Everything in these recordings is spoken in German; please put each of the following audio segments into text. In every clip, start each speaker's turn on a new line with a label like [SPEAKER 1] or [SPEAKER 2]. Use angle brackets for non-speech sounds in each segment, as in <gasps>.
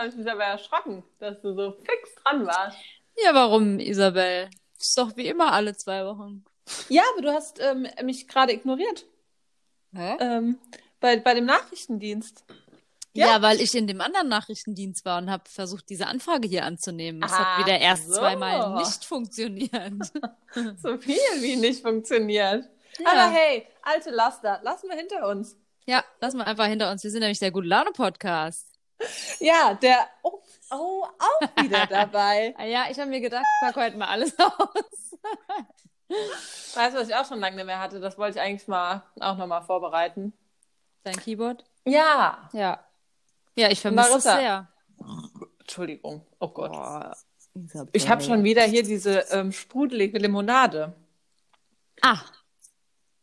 [SPEAKER 1] habe ich mich aber erschrocken, dass du so fix dran warst.
[SPEAKER 2] Ja, warum, Isabel? Ist doch wie immer alle zwei Wochen.
[SPEAKER 1] Ja, aber du hast ähm, mich gerade ignoriert.
[SPEAKER 2] Hä?
[SPEAKER 1] Ähm, bei, bei dem Nachrichtendienst.
[SPEAKER 2] Ja?
[SPEAKER 1] Ja.
[SPEAKER 2] weil ich in dem anderen Nachrichtendienst war und habe versucht, diese Anfrage hier anzunehmen. Das
[SPEAKER 1] Ah,
[SPEAKER 2] hat wieder erst
[SPEAKER 1] so.
[SPEAKER 2] zweimal nicht funktioniert. <laughs>
[SPEAKER 1] So viel wie nicht funktioniert.
[SPEAKER 2] Ja.
[SPEAKER 1] Aber hey, alte Laster, lassen wir hinter uns.
[SPEAKER 2] ja, lassen wir einfach hinter uns. Wir sind nämlich der Gute Laune Podcast.
[SPEAKER 1] Ja, der. Oh, oh auch wieder dabei. <laughs>
[SPEAKER 2] Ja, ich habe mir gedacht, ich pack heute mal alles aus. <laughs>
[SPEAKER 1] weißt du, was ich auch schon lange nicht mehr hatte? Das wollte ich eigentlich mal auch nochmal vorbereiten.
[SPEAKER 2] Dein Keyboard?
[SPEAKER 1] Ja.
[SPEAKER 2] Ja. Ja, ich vermisse es sehr.
[SPEAKER 1] Entschuldigung. Oh Gott.
[SPEAKER 2] Isabel.
[SPEAKER 1] Ich habe schon wieder hier diese ähm, sprudelige Limonade.
[SPEAKER 2] Ah,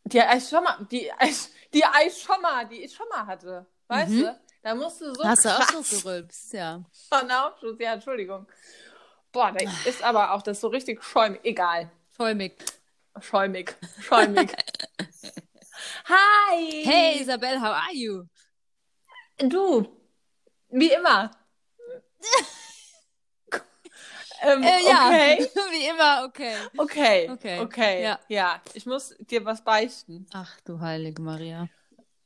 [SPEAKER 1] Die ich schon mal, die, ich- die ich schon mal, die ich schon mal hatte. Weißt
[SPEAKER 2] Mhm.
[SPEAKER 1] du? Da musst du so
[SPEAKER 2] hast du auch so gerülpst, ja.
[SPEAKER 1] von Aufschuss. Ja, Entschuldigung. Boah, da ist aber auch das so richtig schäumig. Egal.
[SPEAKER 2] Schäumig.
[SPEAKER 1] Schäumig. Schäumig. <laughs> Hi.
[SPEAKER 2] Hey Isabel, how are you?
[SPEAKER 1] Du. Wie immer. ähm,
[SPEAKER 2] Äh, ja,
[SPEAKER 1] Okay. <laughs>
[SPEAKER 2] wie immer, okay.
[SPEAKER 1] Okay.
[SPEAKER 2] Okay.
[SPEAKER 1] Okay.
[SPEAKER 2] Ja.
[SPEAKER 1] ja. Ich muss dir was beichten.
[SPEAKER 2] Ach du heilige Maria.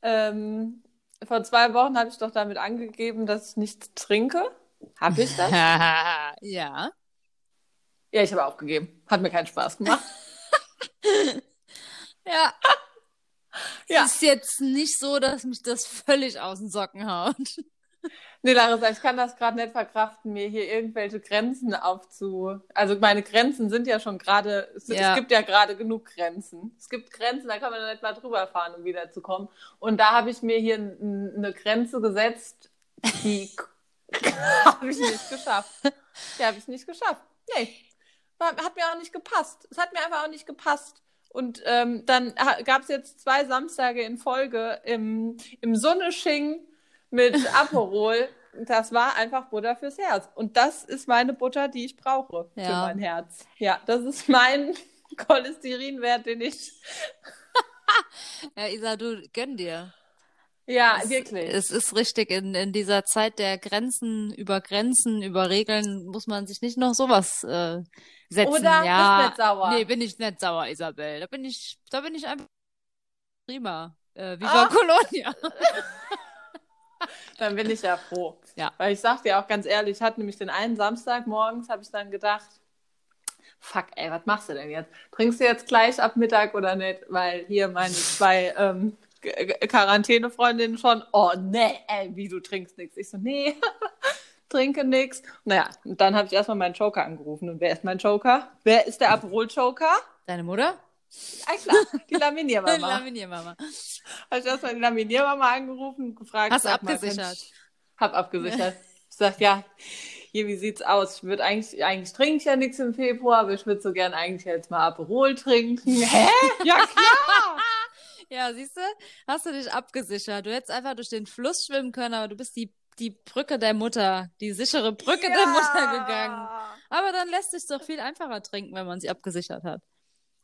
[SPEAKER 1] Ähm, vor zwei Wochen habe ich doch damit angegeben, dass ich nichts trinke. Habe ich das? <laughs>
[SPEAKER 2] ja.
[SPEAKER 1] ja, ich habe aufgegeben. Hat mir keinen Spaß gemacht. <laughs>
[SPEAKER 2] Ja.
[SPEAKER 1] Ja.
[SPEAKER 2] Es ist jetzt nicht so, dass mich das völlig aus den Socken haut.
[SPEAKER 1] Nee, Larissa, ich kann das gerade nicht verkraften, mir hier irgendwelche Grenzen aufzu... Also meine Grenzen sind ja schon gerade... Es,
[SPEAKER 2] Ja.
[SPEAKER 1] es gibt ja gerade genug Grenzen. Es gibt Grenzen, da kann man nicht mal drüber fahren, um wiederzukommen. Und da habe ich mir hier eine Grenze gesetzt, die <laughs> habe ich nicht geschafft. Die habe ich nicht geschafft. Nee. Hat mir auch nicht gepasst. Es hat mir einfach auch nicht gepasst. Und ähm, dann gab es jetzt zwei Samstage in Folge im, im Sonnesching mit Aperol. Das war einfach Butter fürs Herz. Und das ist meine Butter, die ich brauche für
[SPEAKER 2] Ja.
[SPEAKER 1] mein Herz. Ja, das ist mein <laughs> Cholesterinwert, den ich. <laughs>
[SPEAKER 2] Ja, Isa, du gönn dir.
[SPEAKER 1] Ja,
[SPEAKER 2] Es-
[SPEAKER 1] wirklich.
[SPEAKER 2] Es ist richtig, in, in dieser Zeit der Grenzen über Grenzen, über Regeln, muss man sich nicht noch sowas äh, setzen.
[SPEAKER 1] Oder
[SPEAKER 2] ja,
[SPEAKER 1] bist nicht sauer.
[SPEAKER 2] Nee, bin ich nicht sauer, Isabel. Da bin ich, da bin ich einfach prima. Äh, Viva
[SPEAKER 1] Ah.
[SPEAKER 2] Colonia. <laughs> <laughs>
[SPEAKER 1] Dann bin ich ja froh.
[SPEAKER 2] Ja.
[SPEAKER 1] Weil ich sag dir auch ganz ehrlich, ich hatte nämlich den einen Samstag morgens, habe ich dann gedacht, fuck, ey, was machst du denn jetzt? Trinkst du jetzt gleich ab Mittag oder nicht? Weil hier meine zwei ähm, Quarantänefreundinnen schon, oh nee, ey, wie du trinkst nichts. Ich so, nee, <laughs> trinke nichts. Naja, und dann habe ich erstmal meinen Joker angerufen. Und wer ist mein Joker? Wer ist der Aperol-Joker?
[SPEAKER 2] Deine Mutter?
[SPEAKER 1] Ah, klar, die Laminiermama. <laughs>
[SPEAKER 2] Laminiermama.
[SPEAKER 1] Habe ich erstmal die Laminiermama angerufen und gefragt.
[SPEAKER 2] Hast du
[SPEAKER 1] mal,
[SPEAKER 2] abgesichert?
[SPEAKER 1] ich- Hab abgesichert. <laughs> Ich sag, ja, hier, wie sieht's aus? Ich würde eigentlich, eigentlich trinke ich ja nichts im Februar, aber ich würde so gern eigentlich jetzt mal Aperol trinken. <laughs> Hä? Ja, klar!
[SPEAKER 2] Ja, siehst du? Hast du dich abgesichert. Du hättest einfach durch den Fluss schwimmen können, aber du bist die, die Brücke der Mutter, die sichere Brücke der Mutter gegangen. Aber dann lässt sich doch viel einfacher trinken, wenn man sie abgesichert hat.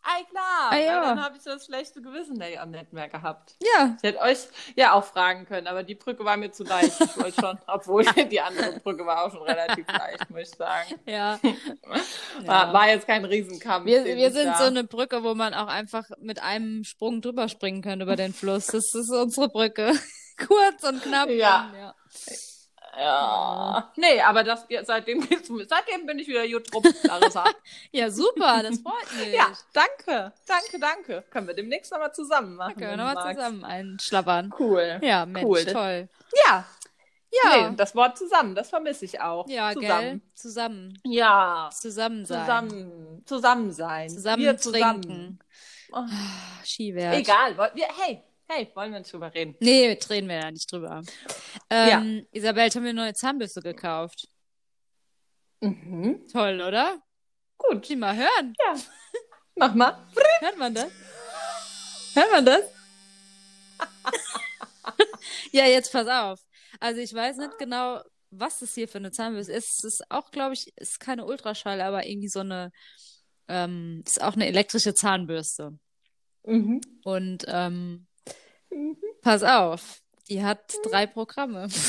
[SPEAKER 1] Ei, klar.
[SPEAKER 2] Ah, ja.
[SPEAKER 1] Dann habe ich das schlechte Gewissen ja nicht mehr gehabt.
[SPEAKER 2] Ja,
[SPEAKER 1] Ich hätte euch ja auch fragen können, aber die Brücke war mir zu leicht. Ich wollte schon, <laughs> obwohl die andere Brücke war auch schon relativ leicht, muss ich sagen. <laughs>
[SPEAKER 2] ja. <laughs>
[SPEAKER 1] War, war jetzt kein Riesenkampf.
[SPEAKER 2] Wir, wir sind
[SPEAKER 1] da-
[SPEAKER 2] so eine Brücke, wo man auch einfach mit einem Sprung drüber springen kann über den Fluss. Das ist unsere Brücke. Kurz und knapp.
[SPEAKER 1] Ja.
[SPEAKER 2] ja.
[SPEAKER 1] Ja. Nee, aber das, seitdem, seitdem bin ich wieder gut drauf, Larissa. <laughs>
[SPEAKER 2] Ja, super, das freut <laughs> mich.
[SPEAKER 1] ja, danke, danke, danke. Können wir demnächst nochmal zusammen machen.
[SPEAKER 2] Können wir nochmal zusammen einschlabbern.
[SPEAKER 1] Cool.
[SPEAKER 2] Ja, Mensch,
[SPEAKER 1] Cool.
[SPEAKER 2] toll.
[SPEAKER 1] Ja.
[SPEAKER 2] Ja,
[SPEAKER 1] Nee, das Wort zusammen, das vermisse ich auch.
[SPEAKER 2] ja,
[SPEAKER 1] zusammen.
[SPEAKER 2] gell? Zusammen.
[SPEAKER 1] Ja.
[SPEAKER 2] Zusammen sein.
[SPEAKER 1] Zusammen. Zusammen sein.
[SPEAKER 2] Zusammen
[SPEAKER 1] wir
[SPEAKER 2] trinken.
[SPEAKER 1] zusammen. Oh,
[SPEAKER 2] Skiwert.
[SPEAKER 1] egal. Wir, hey, hey, wollen wir nicht drüber reden?
[SPEAKER 2] Nee, reden wir ja nicht drüber. Ähm, Isabel, jetzt haben wir eine neue Zahnbürste gekauft.
[SPEAKER 1] Mhm.
[SPEAKER 2] Toll, oder?
[SPEAKER 1] Gut.
[SPEAKER 2] Die mal hören.
[SPEAKER 1] Ja. Mach mal.
[SPEAKER 2] Hört man das? Hört man das? <laughs> ja, jetzt pass auf. Also ich weiß nicht genau, was das hier für eine Zahnbürste ist. Es ist auch, glaube ich, ist keine Ultraschall, aber irgendwie so eine, ähm, ist auch eine elektrische Zahnbürste.
[SPEAKER 1] Mhm.
[SPEAKER 2] Und ähm,
[SPEAKER 1] Mhm.
[SPEAKER 2] pass auf, die hat drei Programme. <laughs>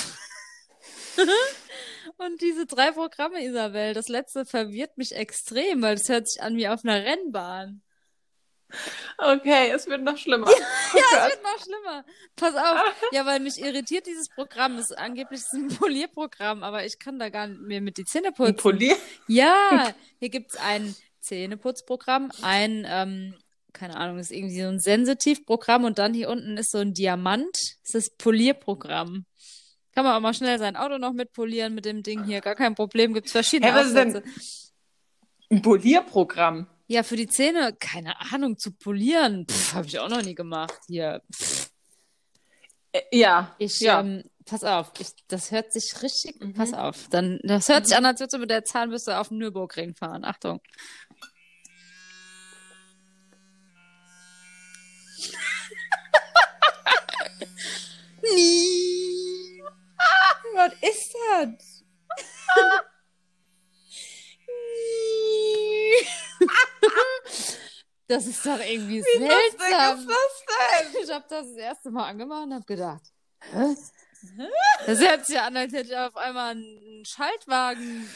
[SPEAKER 2] Und diese drei Programme, Isabel, das letzte verwirrt mich extrem, weil es hört sich an wie auf einer Rennbahn.
[SPEAKER 1] Okay, es wird noch schlimmer.
[SPEAKER 2] Ja,
[SPEAKER 1] Oh
[SPEAKER 2] es wird noch schlimmer. Pass auf. Ja, weil mich irritiert dieses Programm. Es ist angeblich ein Polierprogramm, aber ich kann da gar nicht mehr mit die Zähne
[SPEAKER 1] Ein
[SPEAKER 2] putzen.
[SPEAKER 1] Polier.
[SPEAKER 2] Ja, hier gibt's ein Zähneputzprogramm, ein, ähm, keine Ahnung, ist irgendwie so ein Sensitivprogramm und dann hier unten ist so ein Diamant. Das ist das Polierprogramm. Kann man auch mal schnell sein Auto noch mit polieren mit dem Ding hier. Gar kein Problem. Gibt's verschiedene
[SPEAKER 1] Hä, was ist denn-. Ein Polierprogramm.
[SPEAKER 2] Ja, für die Zähne, keine Ahnung, zu polieren. Habe ich auch noch nie gemacht hier. Pff.
[SPEAKER 1] Äh, ja.
[SPEAKER 2] Ich,
[SPEAKER 1] ja.
[SPEAKER 2] ähm, pass auf, ich, das hört sich richtig,
[SPEAKER 1] Mhm.
[SPEAKER 2] pass auf, dann, das hört sich an, als würdest du mit der Zahnbürste auf den Nürburgring fahren. Achtung. Nie. Was ist das? <laughs> Das ist doch irgendwie
[SPEAKER 1] Wie
[SPEAKER 2] seltsam.
[SPEAKER 1] das denn? <laughs>
[SPEAKER 2] Ich habe das das erste Mal angemacht und habe gedacht, hä? Das hört sich ja an, als hätte ich auf einmal einen Schaltwagen.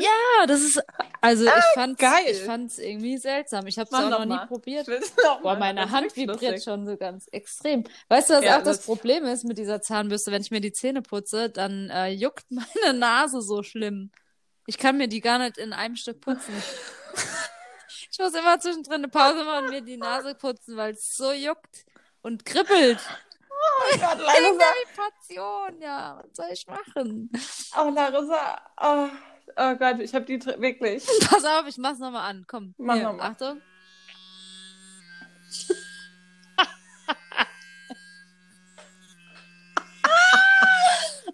[SPEAKER 2] Ja, das ist, also ich fand's,
[SPEAKER 1] geil.
[SPEAKER 2] ich fand's irgendwie seltsam. Ich habe es auch
[SPEAKER 1] noch
[SPEAKER 2] noch nie
[SPEAKER 1] mal.
[SPEAKER 2] probiert. <laughs>
[SPEAKER 1] Noch
[SPEAKER 2] Boah, meine Hand vibriert
[SPEAKER 1] lustig.
[SPEAKER 2] schon so ganz extrem. Weißt du, was
[SPEAKER 1] Ja,
[SPEAKER 2] auch das,
[SPEAKER 1] das-
[SPEAKER 2] Problem ist mit dieser Zahnbürste? Wenn ich mir die Zähne putze, dann äh, juckt <laughs> meine Nase so schlimm. Ich kann mir die gar nicht in einem Stück putzen. ich muss immer zwischendrin eine Pause machen und mir die Nase putzen, weil es so juckt und kribbelt.
[SPEAKER 1] Oh Gott, <laughs> Larissa.
[SPEAKER 2] der Vibration, ja, was soll ich machen?
[SPEAKER 1] Oh, Larissa. Oh, oh Gott, ich habe die wirklich. <laughs>
[SPEAKER 2] Pass auf, ich mach's nochmal an. Komm,
[SPEAKER 1] Mach
[SPEAKER 2] hier,
[SPEAKER 1] noch mal.
[SPEAKER 2] Achtung. <laughs>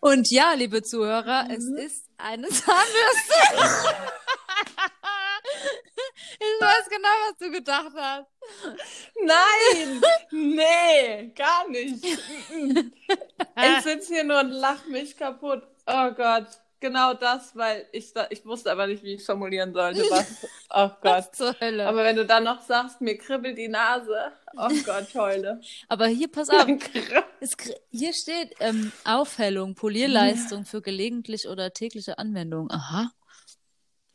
[SPEAKER 2] Und ja, liebe Zuhörer, es
[SPEAKER 1] Mhm.
[SPEAKER 2] ist eine Zahnbürste. ich weiß genau, was du gedacht hast.
[SPEAKER 1] Nein! <laughs> nee, gar nicht. <laughs> Ich sitze hier nur und lach mich kaputt. Oh Gott. Genau das, weil ich da, ich wusste aber nicht, wie ich formulieren sollte. <laughs> Was, oh Gott.
[SPEAKER 2] Zur Hölle.
[SPEAKER 1] Aber wenn du dann noch sagst, mir kribbelt die Nase. Oh Gott, heule.
[SPEAKER 2] Aber hier, pass auf, Es, hier steht ähm, Aufhellung, Polierleistung für gelegentlich oder tägliche Anwendung. Aha.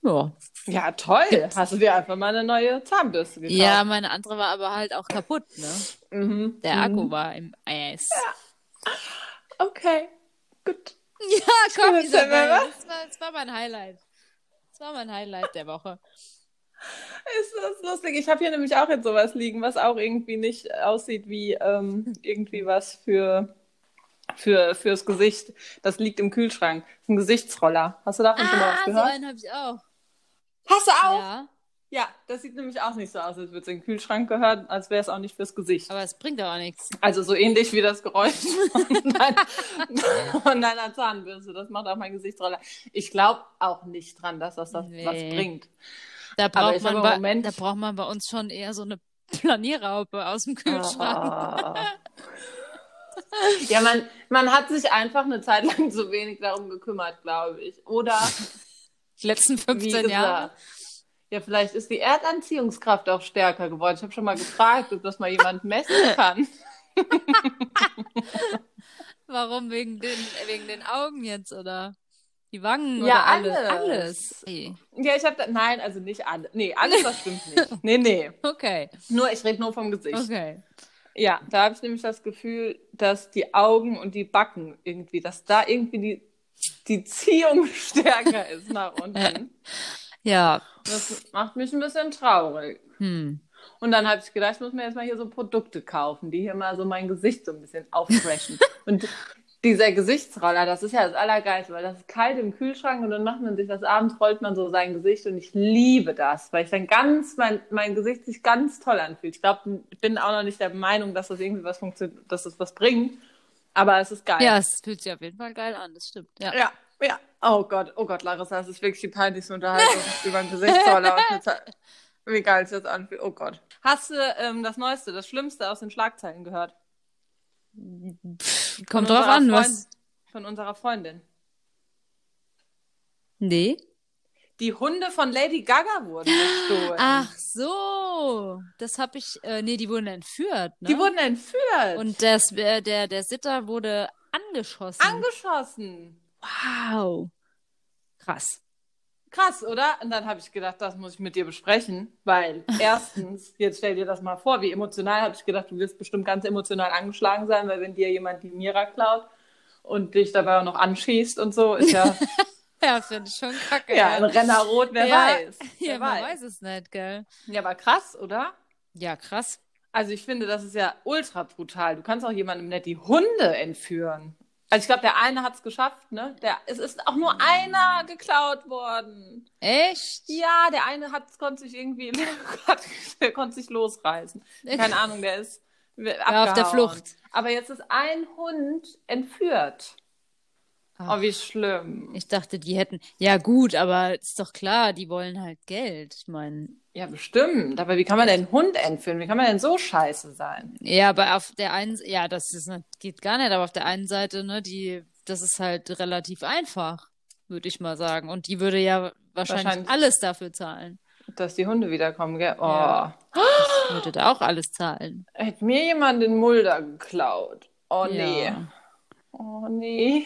[SPEAKER 2] Ja.
[SPEAKER 1] ja, toll. Hast du dir einfach mal eine neue Zahnbürste gekauft?
[SPEAKER 2] Ja, meine andere war aber halt auch kaputt, ne?
[SPEAKER 1] Mhm.
[SPEAKER 2] Der
[SPEAKER 1] mhm.
[SPEAKER 2] Akku war im Eis.
[SPEAKER 1] Okay, gut. <laughs>
[SPEAKER 2] Ja, komm,
[SPEAKER 1] Das ist
[SPEAKER 2] Isabel.
[SPEAKER 1] ja
[SPEAKER 2] Das war, das war mein Highlight. Das war mein Highlight der Woche.
[SPEAKER 1] Ist das lustig? Ich habe hier nämlich auch jetzt sowas liegen, was auch irgendwie nicht aussieht wie ähm, irgendwie was für, für fürs Gesicht. Das liegt im Kühlschrank. Das ist ein Gesichtsroller. Hast du davon schon mal was
[SPEAKER 2] Ah, so
[SPEAKER 1] gehört?
[SPEAKER 2] einen habe ich auch.
[SPEAKER 1] Du auch?
[SPEAKER 2] Ja,
[SPEAKER 1] Ja, das sieht nämlich auch nicht so aus, als würde es in den Kühlschrank gehören, als wäre es auch nicht fürs Gesicht.
[SPEAKER 2] aber es bringt auch nichts.
[SPEAKER 1] Also so ähnlich wie das Geräusch von, dein, <laughs> von deiner Zahnbürste. Das macht auch mein Gesichtsroller. Ich glaube auch nicht dran, dass das, das
[SPEAKER 2] Nee.
[SPEAKER 1] was bringt.
[SPEAKER 2] Da braucht, man bei,
[SPEAKER 1] Moment-
[SPEAKER 2] da braucht man bei uns schon eher so eine Planierraupe aus dem Kühlschrank.
[SPEAKER 1] Ah. Ja, man, man hat sich einfach eine Zeit lang zu wenig darum gekümmert, glaube ich. Oder,
[SPEAKER 2] Die letzten
[SPEAKER 1] wie
[SPEAKER 2] 15 Jahre.
[SPEAKER 1] ja, vielleicht ist die Erdanziehungskraft auch stärker geworden. Ich habe schon mal gefragt, ob das mal jemand <laughs> messen kann.
[SPEAKER 2] Warum? Wegen den, wegen den Augen jetzt, oder? Die Wangen
[SPEAKER 1] Ja,
[SPEAKER 2] oder alles?
[SPEAKER 1] alles.
[SPEAKER 2] Alles.
[SPEAKER 1] Ja, ich habe nein, also nicht alle. Nee, alles, das stimmt nicht. <laughs> Nee, nee.
[SPEAKER 2] Okay,
[SPEAKER 1] Nur, ich rede nur vom Gesicht.
[SPEAKER 2] okay.
[SPEAKER 1] Ja, da habe ich nämlich das Gefühl, dass die Augen und die Backen irgendwie, dass da irgendwie die, die Ziehung <laughs> stärker ist nach <laughs> unten.
[SPEAKER 2] Ja,
[SPEAKER 1] Das macht mich ein bisschen traurig.
[SPEAKER 2] hm.
[SPEAKER 1] Und dann habe ich gedacht, ich muss mir jetzt mal hier so Produkte kaufen, die hier mal so mein Gesicht so ein bisschen auffreshen. <laughs> und dieser Gesichtsroller, das ist ja das Allergeilste, weil das ist kalt im Kühlschrank und dann macht man sich das abends, rollt man so sein Gesicht und ich liebe das, weil ich dann ganz, mein, mein Gesicht sich ganz toll anfühlt. Ich glaube, ich bin auch noch nicht der Meinung, dass das irgendwie was funktioniert, dass das was bringt, aber es ist geil.
[SPEAKER 2] Ja, es fühlt sich auf jeden Fall geil an, das stimmt. Ja.
[SPEAKER 1] Ja, ja. Oh Gott, oh Gott, Larissa, das ist wirklich die peinlichste Unterhaltung <laughs> über eine Ze- Wie geil es jetzt anfühlt. Oh Gott. Hast du ähm, das Neueste, das Schlimmste aus den Schlagzeilen gehört?
[SPEAKER 2] Kommt
[SPEAKER 1] Von
[SPEAKER 2] drauf an,
[SPEAKER 1] Freund-
[SPEAKER 2] was.
[SPEAKER 1] Von unserer Freundin.
[SPEAKER 2] Nee.
[SPEAKER 1] Die Hunde von Lady Gaga wurden gestohlen.
[SPEAKER 2] Ach so, das habe ich, äh, nee, die wurden entführt, ne?
[SPEAKER 1] Die wurden entführt.
[SPEAKER 2] Und das, äh, der, der Sitter wurde angeschossen.
[SPEAKER 1] angeschossen.
[SPEAKER 2] wow. Krass.
[SPEAKER 1] Krass, oder? Und dann habe ich gedacht, das muss ich mit dir besprechen, weil <laughs> erstens, jetzt stell dir das mal vor, wie emotional habe ich gedacht, du wirst bestimmt ganz emotional angeschlagen sein, weil wenn dir jemand die Mira klaut und dich dabei auch noch anschießt und so, ist ja, <laughs>
[SPEAKER 2] Ja, finde ich schon kacke.
[SPEAKER 1] ja ein Renner rot, wer
[SPEAKER 2] Ja.
[SPEAKER 1] weiß. <laughs> Wer
[SPEAKER 2] Ja, man weiß es nicht, gell?
[SPEAKER 1] Ja, aber krass, oder?
[SPEAKER 2] Ja, krass.
[SPEAKER 1] Also ich finde, das ist ja ultra brutal. Du kannst auch jemandem nicht die Hunde entführen. Also ich glaube, der eine hat es geschafft, ne? Der, es ist auch nur einer geklaut worden.
[SPEAKER 2] Echt?
[SPEAKER 1] Ja, der eine hat, konnte sich irgendwie, <laughs> der konnte sich losreißen. Keine <laughs> Ahnung, der ist
[SPEAKER 2] Ja, auf der. Flucht.
[SPEAKER 1] Aber jetzt ist ein Hund entführt.
[SPEAKER 2] Ach.
[SPEAKER 1] Oh, wie schlimm.
[SPEAKER 2] Ich dachte, die hätten. Ja, gut, aber ist doch klar, die wollen halt Geld. Ich meine.
[SPEAKER 1] Ja, bestimmt. Aber wie kann man denn einen Hund entführen? Wie kann man denn so scheiße sein?
[SPEAKER 2] Ja, aber auf der einen, ja, das ist, nicht- geht gar nicht, aber auf der einen Seite, ne, die, das ist halt relativ einfach, würde ich mal sagen. Und die würde ja wahrscheinlich,
[SPEAKER 1] Wahrscheinlich.
[SPEAKER 2] alles dafür zahlen.
[SPEAKER 1] Dass die Hunde wiederkommen, gell? Oh.
[SPEAKER 2] Ja. Würde da auch alles zahlen.
[SPEAKER 1] Hätte mir jemand den Mulder geklaut. Oh nee.
[SPEAKER 2] Ja.
[SPEAKER 1] Oh nee.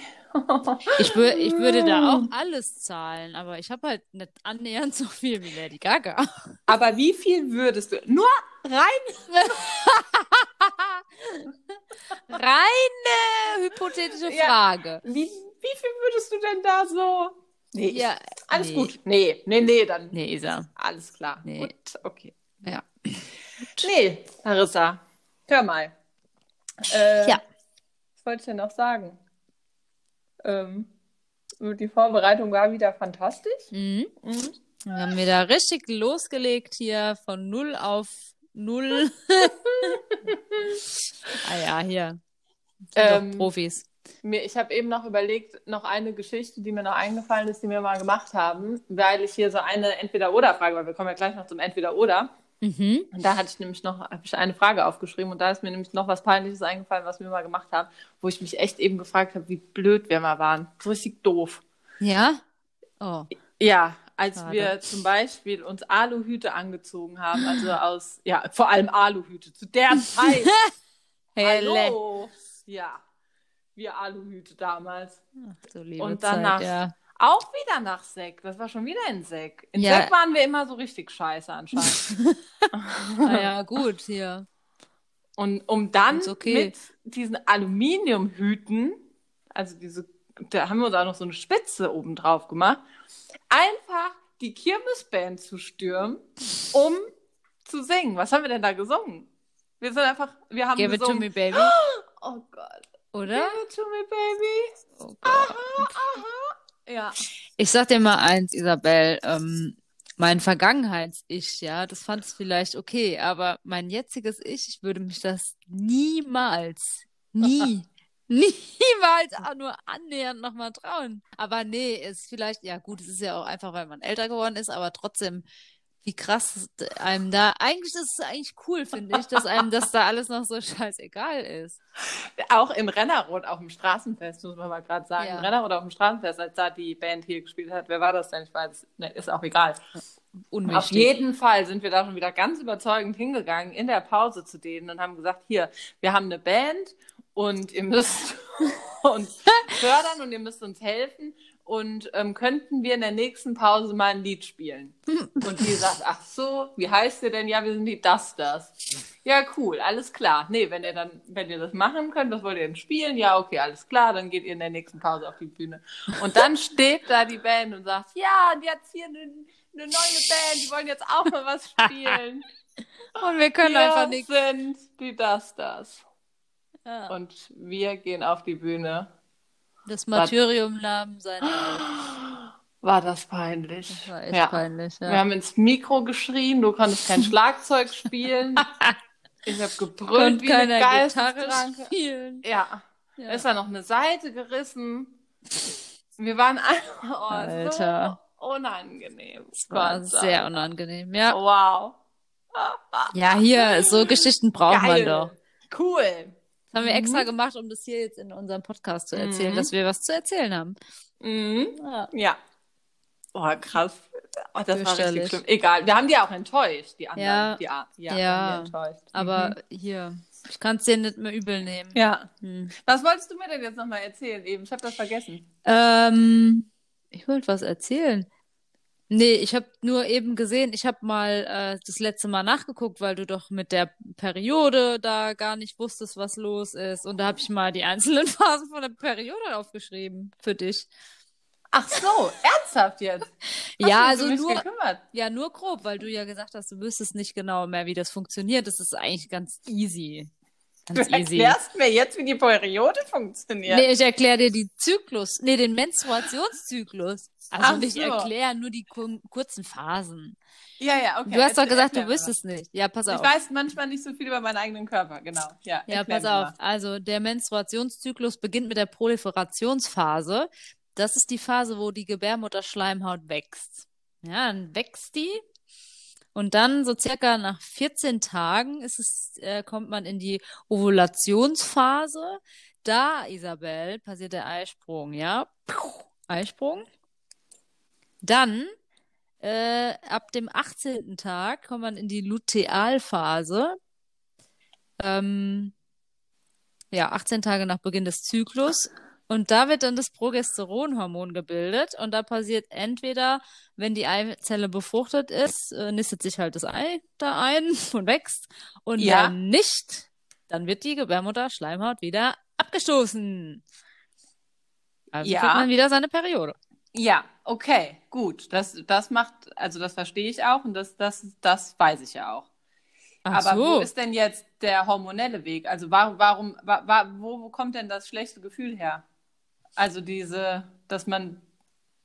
[SPEAKER 2] Ich, wür, ich würde da auch <laughs> alles zahlen, aber ich habe halt nicht annähernd so viel wie Lady Gaga.
[SPEAKER 1] Aber wie viel würdest du? Nur rein? <laughs>
[SPEAKER 2] Reine hypothetische
[SPEAKER 1] Ja.
[SPEAKER 2] Frage.
[SPEAKER 1] Wie, wie viel würdest du denn da so? Nee,
[SPEAKER 2] Ja,
[SPEAKER 1] alles
[SPEAKER 2] nee.
[SPEAKER 1] gut. Nee, nee, nee, dann.
[SPEAKER 2] Nee, Isa.
[SPEAKER 1] Alles klar.
[SPEAKER 2] Nee.
[SPEAKER 1] Gut, okay.
[SPEAKER 2] Ja.
[SPEAKER 1] Nee, Larissa, hör mal. Äh,
[SPEAKER 2] Ja.
[SPEAKER 1] Was wollte ich denn noch sagen? Ähm, die Vorbereitung war wieder fantastisch.
[SPEAKER 2] Mhm.
[SPEAKER 1] Mhm.
[SPEAKER 2] Dann haben wir da richtig losgelegt hier von null auf null. <laughs> ah ja, hier.
[SPEAKER 1] Ähm,
[SPEAKER 2] Profis.
[SPEAKER 1] Mir, ich habe eben noch überlegt, noch eine Geschichte, die mir noch eingefallen ist, die wir mal gemacht haben, weil ich hier so eine Entweder-Oder-Frage, weil wir kommen ja gleich noch zum Entweder-Oder.
[SPEAKER 2] Mhm.
[SPEAKER 1] Und da hatte ich nämlich noch habe ich eine Frage aufgeschrieben und da ist mir nämlich noch was Peinliches eingefallen, was wir mal gemacht haben, wo ich mich echt eben gefragt habe, wie blöd wir mal waren. So richtig doof.
[SPEAKER 2] Ja? Oh.
[SPEAKER 1] Ja, als
[SPEAKER 2] Schade.
[SPEAKER 1] wir zum Beispiel uns Aluhüte angezogen haben, also aus, ja, vor allem Aluhüte. Zu der <laughs> Zeit. Hallo. Ja, wir Aluhüte damals.
[SPEAKER 2] Ach, du liebe
[SPEAKER 1] Und danach
[SPEAKER 2] Zeit, ja.
[SPEAKER 1] Auch wieder nach Sek. Das war schon wieder in Sek. In
[SPEAKER 2] Ja.
[SPEAKER 1] Sek waren wir immer so richtig scheiße anscheinend. <laughs>
[SPEAKER 2] Ah, ja, gut, hier.
[SPEAKER 1] Und um dann
[SPEAKER 2] okay.
[SPEAKER 1] mit diesen Aluminiumhüten, also diese, da haben wir uns auch noch so eine Spitze oben drauf gemacht, einfach die Kirmesband zu stürmen, um zu singen. Was haben wir denn da gesungen? Wir sind einfach, wir haben
[SPEAKER 2] Give it to
[SPEAKER 1] gesungen,
[SPEAKER 2] me, baby. <gasps>
[SPEAKER 1] oh Gott,
[SPEAKER 2] Oder?
[SPEAKER 1] give it to me, baby.
[SPEAKER 2] Oh Gott.
[SPEAKER 1] Aha, aha. Ja.
[SPEAKER 2] Ich sag dir mal eins, Isabel, ähm, mein Vergangenheits-Ich, ja, das fand es vielleicht okay, aber mein jetziges Ich, ich würde mich das niemals, nie, <laughs> niemals auch nur annähernd nochmal trauen. Aber nee, ist vielleicht, ja gut, es ist ja auch einfach, weil man älter geworden ist, aber trotzdem, wie krass einem da, eigentlich ist es eigentlich cool, finde ich, dass einem das da alles noch so <laughs> scheißegal ist.
[SPEAKER 1] Auch in Rennerrot auf dem Straßenfest, muss man mal gerade sagen.
[SPEAKER 2] Ja.
[SPEAKER 1] In Rennerrot auf dem Straßenfest, als da die Band hier gespielt hat. Wer war das denn? Ich weiß, ne, ist auch egal. Auf
[SPEAKER 2] Unwichtig.
[SPEAKER 1] jeden Fall sind wir da schon wieder ganz überzeugend hingegangen in der Pause zu denen und haben gesagt, hier, wir haben eine Band und ihr müsst <laughs> uns fördern und ihr müsst uns helfen und ähm, könnten wir in der nächsten Pause mal ein Lied spielen. <laughs> Und die sagt, ach so, wie heißt ihr denn? Ja, wir sind die Dusters. Ja, cool, alles klar. Nee, wenn ihr dann, wenn ihr das machen könnt, was wollt ihr denn spielen? Ja, okay, alles klar, dann geht ihr in der nächsten Pause auf die Bühne. Und dann <laughs> steht da die Band und sagt, ja, und jetzt hier eine, eine neue Band, die wollen jetzt auch mal was spielen. <laughs>
[SPEAKER 2] Und wir können
[SPEAKER 1] wir
[SPEAKER 2] einfach nichts.
[SPEAKER 1] sind die Dusters.
[SPEAKER 2] Ja.
[SPEAKER 1] Und wir gehen auf die Bühne.
[SPEAKER 2] Das Martyrium nahm sein. <gasps>
[SPEAKER 1] War das peinlich.
[SPEAKER 2] Das war echt
[SPEAKER 1] ja.
[SPEAKER 2] peinlich, ja.
[SPEAKER 1] Wir haben ins Mikro geschrien, du konntest kein <laughs> Schlagzeug spielen. <laughs> Ich habe gebrüllt wie eine
[SPEAKER 2] Gitarre spielen.
[SPEAKER 1] Ja,
[SPEAKER 2] Ja.
[SPEAKER 1] ist da noch eine Seite gerissen. Wir waren einfach oh,
[SPEAKER 2] Alter.
[SPEAKER 1] so unangenehm.
[SPEAKER 2] War
[SPEAKER 1] Gott sei
[SPEAKER 2] sehr unangenehm, ja.
[SPEAKER 1] Wow.
[SPEAKER 2] Ja, hier, so Geschichten braucht man
[SPEAKER 1] Geil.
[SPEAKER 2] doch.
[SPEAKER 1] Cool.
[SPEAKER 2] Das haben wir extra gemacht, um das hier jetzt in unserem Podcast zu erzählen,
[SPEAKER 1] Mhm.
[SPEAKER 2] dass wir was zu erzählen haben.
[SPEAKER 1] Mhm.
[SPEAKER 2] Ja.
[SPEAKER 1] Ja. Boah, krass. Oh, das war richtig schlimm. Egal, wir haben die auch enttäuscht, die anderen.
[SPEAKER 2] Ja.
[SPEAKER 1] Die, ja,
[SPEAKER 2] Ja.
[SPEAKER 1] enttäuscht.
[SPEAKER 2] Aber
[SPEAKER 1] Mhm.
[SPEAKER 2] hier, ich kann es dir nicht mehr übel nehmen.
[SPEAKER 1] Ja.
[SPEAKER 2] Hm.
[SPEAKER 1] Was wolltest du mir denn jetzt nochmal erzählen eben? Ich habe das vergessen.
[SPEAKER 2] Ähm, ich wollte was erzählen. Nee, ich habe nur eben gesehen, ich habe mal äh, das letzte Mal nachgeguckt, weil du doch mit der Periode da gar nicht wusstest, was los ist. Und da habe ich mal die einzelnen <laughs> Phasen von der Periode aufgeschrieben für dich.
[SPEAKER 1] Ach so, ernsthaft jetzt? Hast <laughs>
[SPEAKER 2] Ja, also
[SPEAKER 1] mich
[SPEAKER 2] nur,
[SPEAKER 1] gekümmert?
[SPEAKER 2] ja, nur grob, weil du ja gesagt hast, du wüsstest nicht genau mehr, wie das funktioniert. Das ist eigentlich ganz easy.
[SPEAKER 1] Du
[SPEAKER 2] Ganz easy.
[SPEAKER 1] erklärst mir jetzt, wie die Periode funktioniert.
[SPEAKER 2] Nee, ich erkläre dir die Zyklus, nee, den Menstruationszyklus. Also
[SPEAKER 1] Ach
[SPEAKER 2] nicht
[SPEAKER 1] so.
[SPEAKER 2] erklären, nur die kur kurzen Phasen.
[SPEAKER 1] Ja, ja, okay.
[SPEAKER 2] Du hast doch gesagt, du wüsstest nicht. Ja, pass auf.
[SPEAKER 1] Ich weiß manchmal nicht so viel über meinen eigenen Körper, genau. Ja,
[SPEAKER 2] Ja, pass auf. Also der Menstruationszyklus beginnt mit der Proliferationsphase. Das ist die Phase, wo die Gebärmutterschleimhaut wächst. Ja, dann wächst die. Und dann so circa nach 14 Tagen ist es, äh, kommt man in die Ovulationsphase. Da, Isabel, passiert der Eisprung, ja? Puh, Eisprung. Dann, äh, ab dem 18. Tag kommt man in die Lutealphase. Ähm, ja, 18 Tage nach Beginn des Zyklus. Und da wird dann das Progesteronhormon gebildet. Und da passiert entweder, wenn die Eizelle befruchtet ist, äh, nistet sich halt das Ei da ein <laughs> und wächst. Und
[SPEAKER 1] Ja.
[SPEAKER 2] wenn nicht, dann wird die Gebärmutterschleimhaut wieder abgestoßen. Also
[SPEAKER 1] Ja.
[SPEAKER 2] kriegt man wieder seine Periode.
[SPEAKER 1] Ja, okay, gut. Das, das macht, also das verstehe ich auch und das, das, das weiß ich ja auch.
[SPEAKER 2] Ach
[SPEAKER 1] Aber wo
[SPEAKER 2] so.
[SPEAKER 1] ist denn jetzt der hormonelle Weg? Also warum, warum, wa, wa, wo, wo kommt denn das schlechte Gefühl her? Also diese, dass man,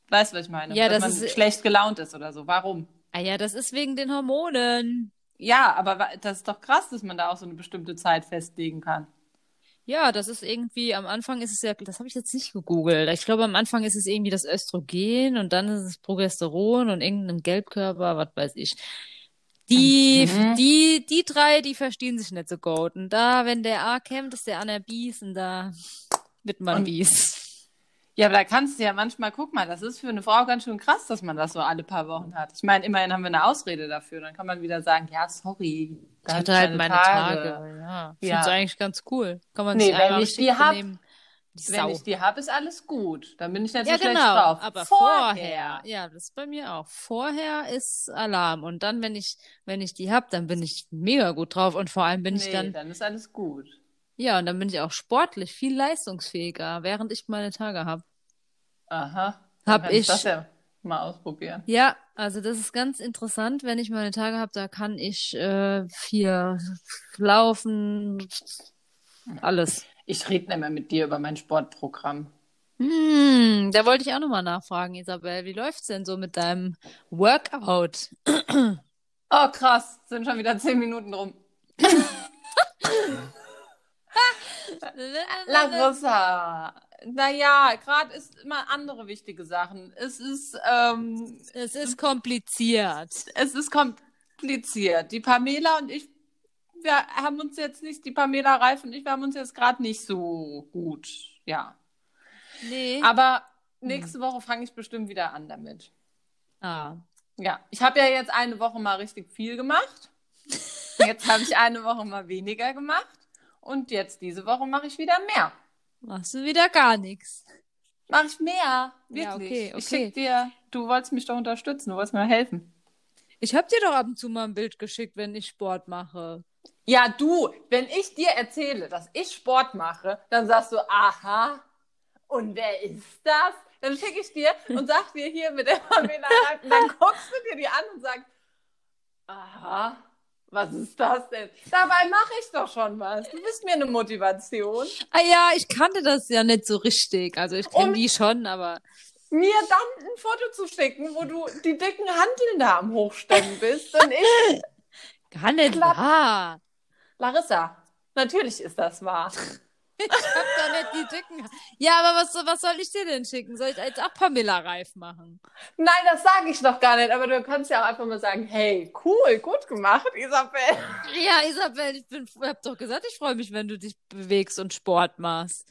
[SPEAKER 1] weißt du, was ich meine?
[SPEAKER 2] Ja,
[SPEAKER 1] dass
[SPEAKER 2] das
[SPEAKER 1] man
[SPEAKER 2] ist-
[SPEAKER 1] schlecht gelaunt ist oder so. Warum?
[SPEAKER 2] Ah ja, das ist wegen den Hormonen.
[SPEAKER 1] Ja, aber das ist doch krass, dass man da auch so eine bestimmte Zeit festlegen kann.
[SPEAKER 2] Ja, das ist irgendwie, am Anfang ist es ja, das habe ich jetzt nicht gegoogelt. Ich glaube, am Anfang ist es irgendwie das Östrogen und dann ist es Progesteron und irgendein Gelbkörper, was weiß ich. Die,
[SPEAKER 1] Mhm.
[SPEAKER 2] die, die drei, die verstehen sich nicht so gut. Und da, wenn der A kämmt, ist der an der Bies und da wird man
[SPEAKER 1] Und-
[SPEAKER 2] Bies.
[SPEAKER 1] Ja, aber da kannst du ja manchmal, guck mal, das ist für eine Frau ganz schön krass, dass man das so alle paar Wochen hat. Ich meine, immerhin haben wir eine Ausrede dafür. Dann kann man wieder sagen, ja, sorry.
[SPEAKER 2] Ich hatte
[SPEAKER 1] ich
[SPEAKER 2] halt meine Tage. Ja, ich
[SPEAKER 1] Ja.
[SPEAKER 2] find's eigentlich ganz cool. Kann man
[SPEAKER 1] Nee,
[SPEAKER 2] sich
[SPEAKER 1] wenn ich die hab.
[SPEAKER 2] Die
[SPEAKER 1] Wenn ich die habe, ist alles gut. Dann bin ich nicht
[SPEAKER 2] Ja,
[SPEAKER 1] so schlecht
[SPEAKER 2] genau.
[SPEAKER 1] drauf.
[SPEAKER 2] Aber vorher. Ja, das ist bei mir auch. Vorher ist Alarm. Und dann, wenn ich, wenn ich die hab, dann bin ich mega gut drauf. Und vor allem bin ich
[SPEAKER 1] Nee,
[SPEAKER 2] dann,
[SPEAKER 1] dann ist alles gut.
[SPEAKER 2] Ja, und dann bin ich auch sportlich viel leistungsfähiger, während ich meine Tage hab.
[SPEAKER 1] Aha.
[SPEAKER 2] Hab ich.
[SPEAKER 1] das ja mal ausprobieren.
[SPEAKER 2] Ja, also das ist ganz interessant, wenn ich meine Tage hab, da kann ich äh, viel laufen, alles.
[SPEAKER 1] Ich rede nicht mehr mit dir über mein Sportprogramm.
[SPEAKER 2] Hm, da wollte ich auch nochmal nachfragen, Isabel. Wie läuft's denn so mit deinem Workout?
[SPEAKER 1] Oh, krass. Sind schon wieder zehn Minuten rum. <laughs> <laughs> Larissa. Naja, gerade ist immer andere wichtige Sachen. Es ist, ähm,
[SPEAKER 2] Es ist kompliziert.
[SPEAKER 1] es ist kompliziert. Die Pamela und ich, wir haben uns jetzt nicht, die Pamela Reif und ich, wir haben uns jetzt gerade nicht so gut. Ja.
[SPEAKER 2] Nee.
[SPEAKER 1] Aber nächste Woche fange ich bestimmt wieder an damit.
[SPEAKER 2] Ah.
[SPEAKER 1] Ja, ich habe ja jetzt eine Woche mal richtig viel gemacht. <laughs> Jetzt habe ich eine Woche mal weniger gemacht. Und jetzt diese Woche mache ich wieder mehr.
[SPEAKER 2] Machst du wieder gar nichts.
[SPEAKER 1] Mache ich mehr. Wirklich.
[SPEAKER 2] Ja, okay,
[SPEAKER 1] Ich
[SPEAKER 2] okay.
[SPEAKER 1] schick dir, du wolltest mich doch unterstützen, du wolltest mir helfen.
[SPEAKER 2] Ich hab dir doch ab und zu mal ein Bild geschickt, wenn ich Sport mache.
[SPEAKER 1] Ja, du, wenn ich dir erzähle, dass ich Sport mache, dann sagst du, aha, und wer ist das? Dann schicke ich dir und sag dir hier mit der Pamela <laughs> dann guckst du dir die an und sagst, aha, was ist das denn? Dabei mache ich doch schon was. Du bist mir eine Motivation.
[SPEAKER 2] Ah ja, ich kannte das ja nicht so richtig. Also ich kenne die schon, aber
[SPEAKER 1] Mir dann ein Foto zu schicken, wo du die dicken Hanteln da am Hochstemmen bist und ich, <laughs>
[SPEAKER 2] gar nicht
[SPEAKER 1] Klapp.
[SPEAKER 2] wahr.
[SPEAKER 1] Larissa, natürlich ist das wahr.
[SPEAKER 2] Ich hab da nicht die dicken. Ja, aber was, was soll ich dir denn schicken? Soll ich jetzt auch Pamela Reif machen?
[SPEAKER 1] Nein, das sage ich doch gar nicht, aber du kannst ja auch einfach mal sagen, hey, cool, gut gemacht, Isabel.
[SPEAKER 2] Ja, Isabel, ich bin, hab doch gesagt, ich freue mich, wenn du dich bewegst und Sport machst.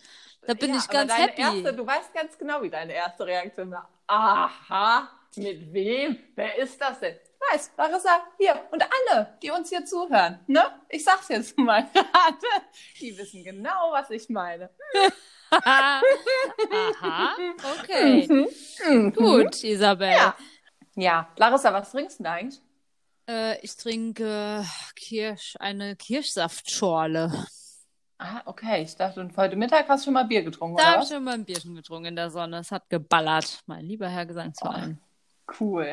[SPEAKER 2] Da bin
[SPEAKER 1] ja,
[SPEAKER 2] ich ganz happy.
[SPEAKER 1] Erste, du weißt ganz genau, wie deine erste Reaktion war. Aha, mit wem? Wer ist das denn? Weiß, Larissa, hier und alle, die uns hier zuhören. Ne? Ich sag's jetzt <laughs> mal gerade. Die wissen genau, was ich meine. <laughs>
[SPEAKER 2] Aha, okay.
[SPEAKER 1] Mhm.
[SPEAKER 2] Gut, Isabel.
[SPEAKER 1] Ja. Ja, Larissa, was trinkst du denn eigentlich?
[SPEAKER 2] Äh, ich trinke Kirsch, eine Kirschsaftschorle.
[SPEAKER 1] Ah, okay. Ich dachte, und heute Mittag hast du schon mal Bier getrunken,
[SPEAKER 2] Da
[SPEAKER 1] oder
[SPEAKER 2] habe ich schon mal ein Bierchen getrunken in der Sonne. Es hat geballert, mein lieber Herr Gesangsverein.
[SPEAKER 1] Cool.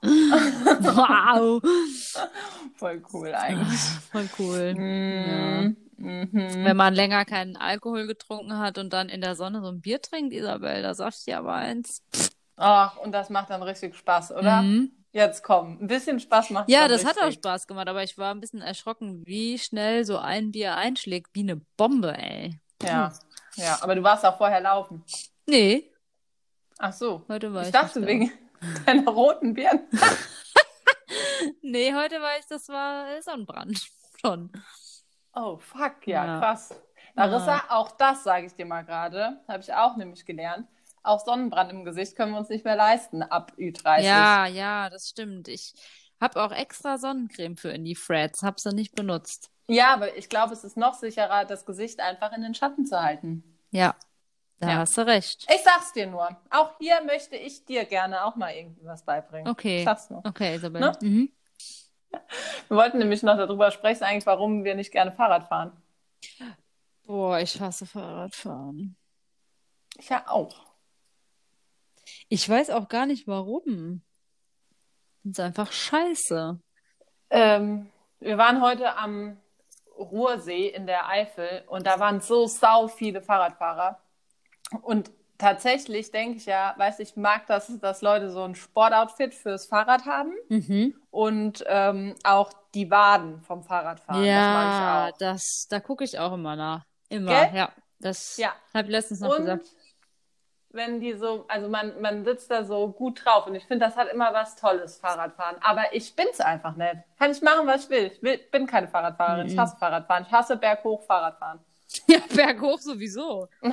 [SPEAKER 2] wow. <laughs>
[SPEAKER 1] Voll cool eigentlich. <laughs>
[SPEAKER 2] Voll cool.
[SPEAKER 1] Mm, mhm.
[SPEAKER 2] Wenn man länger keinen Alkohol getrunken hat und dann in der Sonne so ein Bier trinkt, Isabel, da sag ich dir aber eins.
[SPEAKER 1] Ach, und das macht dann richtig Spaß, oder?
[SPEAKER 2] Mhm.
[SPEAKER 1] Jetzt komm, ein bisschen Spaß macht
[SPEAKER 2] Ja, das hat auch
[SPEAKER 1] richtig.
[SPEAKER 2] Spaß gemacht, aber ich war ein bisschen erschrocken, wie schnell so ein Bier einschlägt, wie eine Bombe, ey.
[SPEAKER 1] Ja, ja, aber du warst auch vorher laufen.
[SPEAKER 2] Nee,
[SPEAKER 1] Ach so.
[SPEAKER 2] heute war ich.
[SPEAKER 1] Ich dachte wegen <laughs> deiner roten Birnen.
[SPEAKER 2] da. <laughs> Nee, heute war ich, das war Sonnenbrand. <laughs> Schon.
[SPEAKER 1] Oh, fuck, ja,
[SPEAKER 2] Ja.
[SPEAKER 1] krass. Larissa, auch das sage ich dir mal gerade, habe ich auch nämlich gelernt. Auch Sonnenbrand im Gesicht können wir uns nicht mehr leisten ab Ü30.
[SPEAKER 2] Ja, ja, das stimmt. Ich habe auch extra Sonnencreme für in die Freds, habe sie nicht benutzt.
[SPEAKER 1] ja, aber ich glaube, es ist noch sicherer, das Gesicht einfach in den Schatten zu halten.
[SPEAKER 2] Ja, da
[SPEAKER 1] Ja.
[SPEAKER 2] hast du recht.
[SPEAKER 1] Ich sag's dir nur. Auch hier möchte ich dir gerne auch mal irgendwie was beibringen.
[SPEAKER 2] Okay.
[SPEAKER 1] Ich sag's nur.
[SPEAKER 2] Okay, Isabel.
[SPEAKER 1] Ne?
[SPEAKER 2] Mhm.
[SPEAKER 1] Wir wollten nämlich noch darüber sprechen, eigentlich, warum wir nicht gerne Fahrrad fahren.
[SPEAKER 2] Boah, ich hasse Fahrradfahren.
[SPEAKER 1] Ich ja auch.
[SPEAKER 2] Ich weiß auch gar nicht warum. Das ist einfach scheiße.
[SPEAKER 1] Ähm, wir waren heute am Ruhrsee in der Eifel und da waren so sau viele Fahrradfahrer. Und tatsächlich denke ich ja, weiß ich mag das, dass Leute so ein Sportoutfit fürs Fahrrad haben
[SPEAKER 2] Mhm.
[SPEAKER 1] und ähm, auch die Waden vom Fahrradfahren.
[SPEAKER 2] Ja,
[SPEAKER 1] das ich
[SPEAKER 2] das, da gucke ich auch immer nach. Immer,
[SPEAKER 1] Gell?
[SPEAKER 2] ja. Das
[SPEAKER 1] Ja.
[SPEAKER 2] habe ich letztens noch
[SPEAKER 1] Und
[SPEAKER 2] gesagt.
[SPEAKER 1] wenn die so, also man, man sitzt da so gut drauf und ich finde, das hat immer was Tolles, Fahrradfahren. Aber ich bin's einfach nicht. Kann ich machen, was ich will. Ich will, bin keine Fahrradfahrerin. Ich
[SPEAKER 2] Mhm.
[SPEAKER 1] hasse Fahrradfahren. Ich hasse berghoch Fahrradfahren. <laughs>
[SPEAKER 2] Ja, berghoch sowieso. <laughs>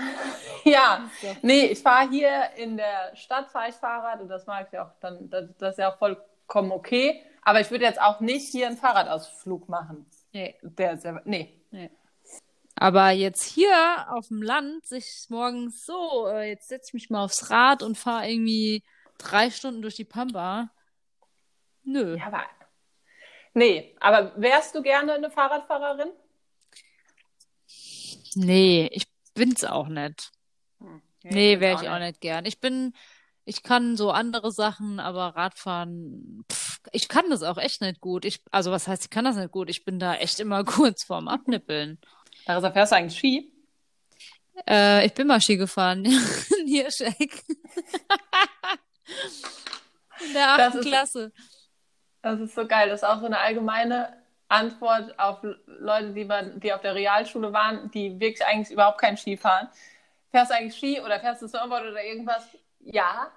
[SPEAKER 1] Ja, nee, ich fahre hier in der Stadt, fahre ich Fahrrad und das mag ich auch dann, das, das ist ja auch vollkommen okay. Aber ich würde jetzt auch nicht hier einen Fahrradausflug machen.
[SPEAKER 2] Nee.
[SPEAKER 1] Der ist ja, nee.
[SPEAKER 2] Aber jetzt hier auf dem Land sich morgens so, äh, jetzt setze ich mich mal aufs Rad und fahre irgendwie drei Stunden durch die Pampa. Nö.
[SPEAKER 1] Ja, aber, nee, aber wärst du gerne eine Fahrradfahrerin?
[SPEAKER 2] Nee, ich bin's auch nicht.
[SPEAKER 1] Hm,
[SPEAKER 2] Nee, wäre ich auch nicht gern. Ich bin, ich kann so andere Sachen, aber Radfahren, pff, ich kann das auch echt nicht gut. Ich, also was heißt, ich kann das nicht gut? Ich bin da echt immer <laughs> kurz vorm Abnippeln.
[SPEAKER 1] Larissa, fährst du eigentlich Ski?
[SPEAKER 2] Äh, ich bin mal Ski gefahren <laughs> in Hirscheck. <laughs> In der
[SPEAKER 1] Das
[SPEAKER 2] achten
[SPEAKER 1] ist-
[SPEAKER 2] Klasse.
[SPEAKER 1] Das ist so geil. Das ist auch so eine allgemeine Antwort auf Leute, die, man, die auf der Realschule waren, die wirklich eigentlich überhaupt kein Ski fahren. Fährst du eigentlich Ski oder fährst du Snowboard oder irgendwas? Ja,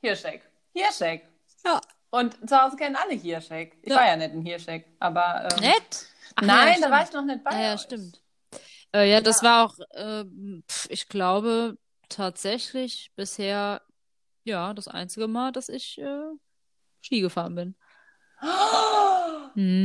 [SPEAKER 1] Hirschek. Hirschek.
[SPEAKER 2] Ja.
[SPEAKER 1] Und zu Hause kennen alle Hirschek. Ich
[SPEAKER 2] Ja.
[SPEAKER 1] war ja nicht in Hirschek, aber. Ähm,
[SPEAKER 2] Nett? Ach ja,
[SPEAKER 1] Nein, da
[SPEAKER 2] stimmt.
[SPEAKER 1] war ich noch nicht bei.
[SPEAKER 2] Ja, ja, stimmt. Äh, ja, das war auch, pf, ich glaube, tatsächlich bisher, ja, das einzige Mal, dass ich äh, Ski gefahren bin. <gasps> Mhm.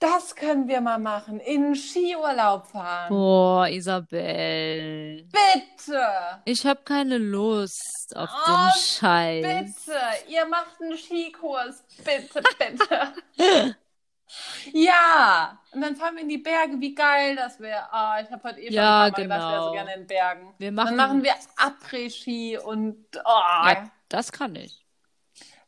[SPEAKER 1] Das können wir mal machen. In Skiurlaub fahren.
[SPEAKER 2] Boah, Isabel.
[SPEAKER 1] Bitte!
[SPEAKER 2] Ich habe keine Lust auf
[SPEAKER 1] Oh,
[SPEAKER 2] den Scheiß.
[SPEAKER 1] Bitte, ihr macht einen Skikurs. Bitte, bitte. <laughs> ja, und dann fahren wir in die Berge. Wie geil das wäre. Ah, ich habe heute eh schon
[SPEAKER 2] Ja,
[SPEAKER 1] paar Mal gedacht, ich wäre so
[SPEAKER 2] genau.
[SPEAKER 1] gerne in Bergen.
[SPEAKER 2] Wir
[SPEAKER 1] Dann
[SPEAKER 2] machen,
[SPEAKER 1] machen wir Après-Ski und oh,
[SPEAKER 2] ja, das kann ich.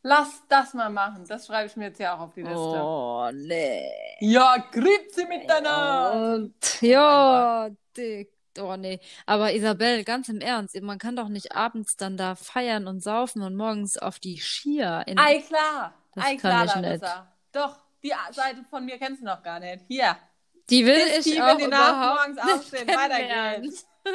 [SPEAKER 1] Lass das mal machen. Das schreibe ich mir jetzt ja auch auf die Liste.
[SPEAKER 2] Oh, nee.
[SPEAKER 1] Ja, grüezi miteinander.
[SPEAKER 2] Und, ja, dick. Oh, nee. Aber Isabel, ganz im Ernst, man kann doch nicht abends dann da feiern und saufen und morgens auf die Skier in
[SPEAKER 1] Ei klar,
[SPEAKER 2] Das
[SPEAKER 1] ei
[SPEAKER 2] kann
[SPEAKER 1] klar,
[SPEAKER 2] ich nicht.
[SPEAKER 1] Doch, die Seite von mir kennst du noch gar nicht. Hier.
[SPEAKER 2] Die will ich
[SPEAKER 1] die,
[SPEAKER 2] auch
[SPEAKER 1] wenn die
[SPEAKER 2] überhaupt
[SPEAKER 1] morgens aufstehen. Weiter geht's. <laughs>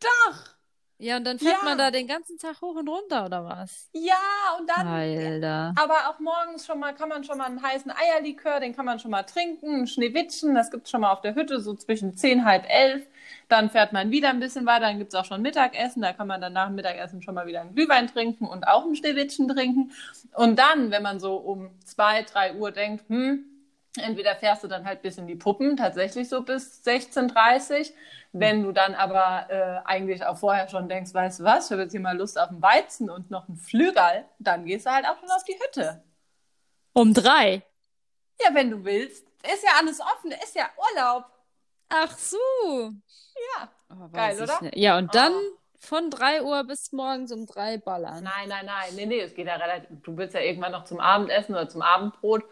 [SPEAKER 1] Doch.
[SPEAKER 2] Ja, und dann fährt
[SPEAKER 1] Ja.
[SPEAKER 2] man da den ganzen Tag hoch und runter, oder was?
[SPEAKER 1] Ja, und dann
[SPEAKER 2] Alter.
[SPEAKER 1] Aber auch morgens schon mal kann man schon mal einen heißen Eierlikör, den kann man schon mal trinken, ein Schneewittchen, das gibt's schon mal auf der Hütte, so zwischen zehn, halb elf. Dann fährt man wieder ein bisschen weiter, dann gibt's auch schon Mittagessen, da kann man dann nach dem Mittagessen schon mal wieder einen Glühwein trinken und auch ein Schneewittchen trinken. Und dann, wenn man so um zwei, drei Uhr denkt, hm, entweder fährst du dann halt bis in die Puppen, tatsächlich so bis 16.30 wenn du dann aber äh, eigentlich auch vorher schon denkst, weißt du was, ich habe jetzt hier mal Lust auf einen Weizen und noch einen Flügel, dann gehst du halt auch schon auf die Hütte.
[SPEAKER 2] Um drei.
[SPEAKER 1] Ja, wenn du willst. Ist ja alles offen, ist ja Urlaub.
[SPEAKER 2] Ach so.
[SPEAKER 1] Ja.
[SPEAKER 2] Oh,
[SPEAKER 1] Geil, oder?
[SPEAKER 2] nicht. Ja, und dann
[SPEAKER 1] Oh.
[SPEAKER 2] von drei Uhr bis morgens um drei ballern.
[SPEAKER 1] Nein, nein, nein. Nee, nee, es geht ja relativ. Du willst ja irgendwann noch zum Abendessen oder zum Abendbrot.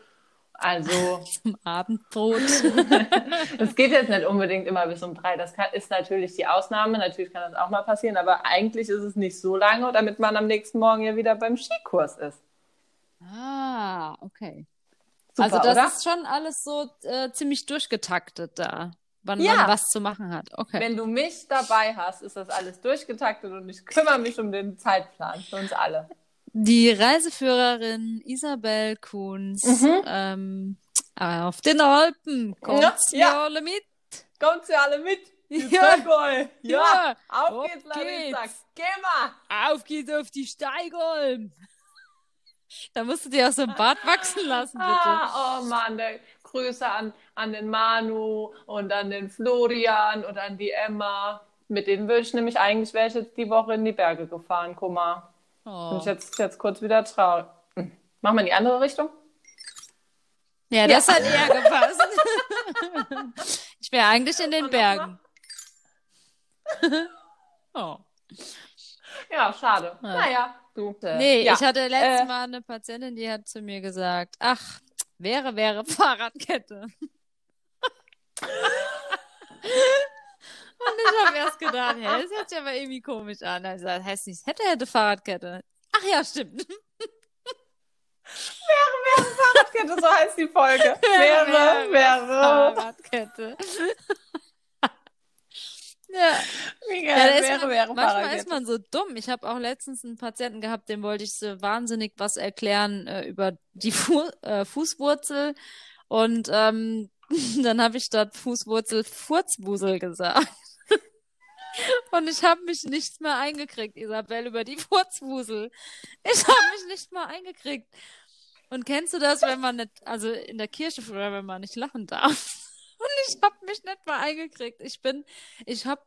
[SPEAKER 1] Also, <laughs>
[SPEAKER 2] Zum Abendbrot. <laughs>
[SPEAKER 1] es geht jetzt nicht unbedingt immer bis um drei. Das kann, ist natürlich die Ausnahme. Natürlich kann das auch mal passieren, aber eigentlich ist es nicht so lange, damit man am nächsten Morgen ja wieder beim Skikurs ist.
[SPEAKER 2] ah, okay.
[SPEAKER 1] Super,
[SPEAKER 2] also das
[SPEAKER 1] oder?
[SPEAKER 2] ist schon alles so äh, ziemlich durchgetaktet da, wann
[SPEAKER 1] Ja.
[SPEAKER 2] man was zu machen hat. Okay.
[SPEAKER 1] Wenn du mich dabei hast, ist das alles durchgetaktet und ich kümmere mich um den Zeitplan für uns alle.
[SPEAKER 2] Die Reiseführerin Isabel Kunz
[SPEAKER 1] Mhm.
[SPEAKER 2] ähm, auf den Alpen. Kommt
[SPEAKER 1] Ja,
[SPEAKER 2] ihr
[SPEAKER 1] ja.
[SPEAKER 2] alle mit?
[SPEAKER 1] Kommt sie alle mit?
[SPEAKER 2] Ja.
[SPEAKER 1] Ja,
[SPEAKER 2] Ja.
[SPEAKER 1] auf
[SPEAKER 2] Auf
[SPEAKER 1] geht's, Larissa.
[SPEAKER 2] geht's.
[SPEAKER 1] Geh mal.
[SPEAKER 2] Auf geht's auf die Steigalm. Da musst du dir auch so ein Bart wachsen lassen, bitte.
[SPEAKER 1] Ah, oh Mann, der Grüße an, an den Manu und an den Florian und an die Emma. Mit denen würde ich nämlich eigentlich, wäre ich jetzt die Woche in die Berge gefahren, guck mal. Bin
[SPEAKER 2] Oh.
[SPEAKER 1] ich jetzt, jetzt kurz wieder traurig. Machen wir in die andere Richtung?
[SPEAKER 2] Ja, das hat eher gepasst. <laughs> ich wäre eigentlich in den Bergen. <laughs> oh.
[SPEAKER 1] Ja, schade.
[SPEAKER 2] Ja.
[SPEAKER 1] Naja, du. äh,
[SPEAKER 2] Nee,
[SPEAKER 1] ja.
[SPEAKER 2] ich hatte letztes
[SPEAKER 1] Äh.
[SPEAKER 2] Mal eine Patientin, die hat zu mir gesagt, ach, wäre, wäre <laughs> Fahrradkette. Und ich habe erst gedacht, hä, das hört sich aber irgendwie komisch an. Also, das heißt nicht, hätte, hätte Fahrradkette. Ach ja, stimmt.
[SPEAKER 1] Fahrradkette, so heißt die Folge. Wäre, wäre.
[SPEAKER 2] Fahrradkette. ja.
[SPEAKER 1] Wie
[SPEAKER 2] Ja,
[SPEAKER 1] wäre,
[SPEAKER 2] man,
[SPEAKER 1] wäre
[SPEAKER 2] manchmal ist man so dumm. Ich habe auch letztens einen Patienten gehabt, dem wollte ich so wahnsinnig was erklären äh, über die Fu äh, Fußwurzel. Und ähm, <laughs> dann habe ich statt Fußwurzel Furzwusel gesagt. <laughs> Und ich habe mich nicht mehr eingekriegt, Isabel, über die Furzwusel. Ich habe mich nicht mal eingekriegt. Und kennst du das, wenn man nicht, also in der Kirche früher, wenn man nicht lachen darf? <laughs> Und ich habe mich nicht mal eingekriegt. Ich bin, ich habe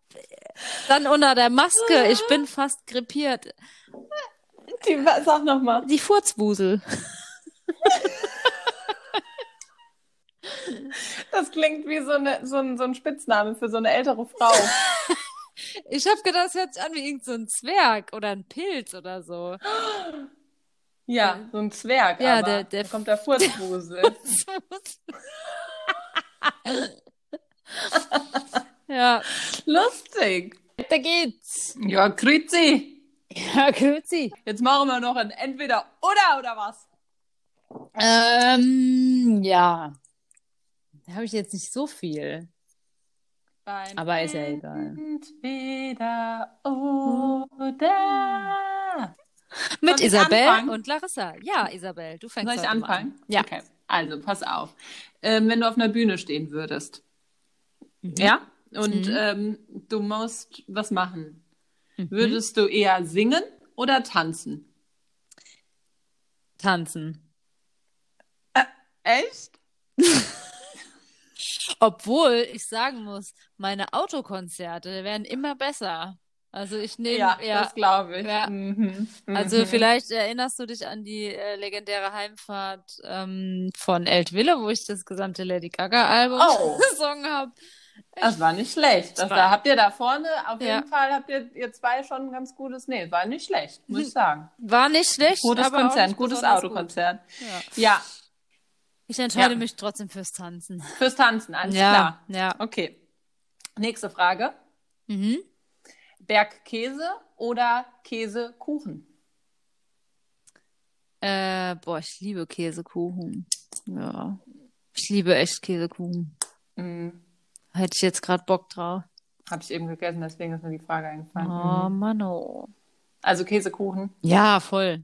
[SPEAKER 2] dann unter der Maske, ich bin fast grippiert.
[SPEAKER 1] Die, sag nochmal.
[SPEAKER 2] Die Furzwusel.
[SPEAKER 1] Das klingt wie so, eine, so, ein, so ein Spitzname für so eine ältere Frau. <laughs>
[SPEAKER 2] Ich habe gedacht, das hört sich an wie irgend so ein Zwerg oder ein Pilz oder so.
[SPEAKER 1] Ja, so ein Zwerg.
[SPEAKER 2] Ja,
[SPEAKER 1] aber
[SPEAKER 2] der- der-
[SPEAKER 1] da kommt der Furzwusel. <laughs> <laughs>
[SPEAKER 2] ja,
[SPEAKER 1] Lustig.
[SPEAKER 2] da geht's.
[SPEAKER 1] Ja, grüezi.
[SPEAKER 2] Ja, grüezi.
[SPEAKER 1] Jetzt machen wir noch ein Entweder oder oder was?
[SPEAKER 2] Ähm, ja. Da habe ich jetzt nicht so viel.
[SPEAKER 1] Beim
[SPEAKER 2] Aber ist ja egal.
[SPEAKER 1] Entweder oder.
[SPEAKER 2] Mit
[SPEAKER 1] ich
[SPEAKER 2] Isabel und Larissa. Ja, Isabel, du fängst
[SPEAKER 1] Soll ich anfangen?
[SPEAKER 2] an. Ja.
[SPEAKER 1] Okay. Also, pass auf. Ähm, wenn du auf einer Bühne stehen würdest,
[SPEAKER 2] Mhm.
[SPEAKER 1] ja, und
[SPEAKER 2] Mhm.
[SPEAKER 1] ähm, du musst was machen,
[SPEAKER 2] Mhm.
[SPEAKER 1] würdest du eher singen oder tanzen?
[SPEAKER 2] Tanzen.
[SPEAKER 1] Echt? <laughs>
[SPEAKER 2] Obwohl ich sagen muss, meine Autokonzerte werden immer besser. Also ich nehme
[SPEAKER 1] Ja,
[SPEAKER 2] ja,
[SPEAKER 1] das glaube ich.
[SPEAKER 2] Ja.
[SPEAKER 1] Mhm.
[SPEAKER 2] also
[SPEAKER 1] Mhm.
[SPEAKER 2] vielleicht erinnerst du dich an die äh, legendäre Heimfahrt ähm, von Eltville, wo ich das gesamte Lady Gaga Album
[SPEAKER 1] Oh. <laughs>
[SPEAKER 2] gesungen habe.
[SPEAKER 1] Das war nicht schlecht. Das, da habt ihr da vorne, auf
[SPEAKER 2] Ja.
[SPEAKER 1] jeden Fall habt ihr, ihr zwei schon ein ganz gutes, nee, war nicht schlecht, muss ich sagen.
[SPEAKER 2] War nicht schlecht,
[SPEAKER 1] Gutes Konzert, gutes Autokonzert.
[SPEAKER 2] Gut. Ja.
[SPEAKER 1] Ja,
[SPEAKER 2] Ich entscheide
[SPEAKER 1] Ja.
[SPEAKER 2] mich trotzdem fürs Tanzen.
[SPEAKER 1] fürs Tanzen, alles
[SPEAKER 2] ja,
[SPEAKER 1] klar.
[SPEAKER 2] ja.
[SPEAKER 1] Okay. Nächste Frage.
[SPEAKER 2] Mhm.
[SPEAKER 1] Bergkäse oder Käsekuchen?
[SPEAKER 2] Äh, boah, ich liebe Käsekuchen. Ja. Ich liebe echt Käsekuchen.
[SPEAKER 1] Mhm.
[SPEAKER 2] Hätte ich jetzt gerade Bock drauf.
[SPEAKER 1] Habe ich eben gegessen, deswegen ist mir die Frage eingefallen.
[SPEAKER 2] Oh,
[SPEAKER 1] Mhm.
[SPEAKER 2] Mann, oh.
[SPEAKER 1] Also Käsekuchen.
[SPEAKER 2] Ja, voll.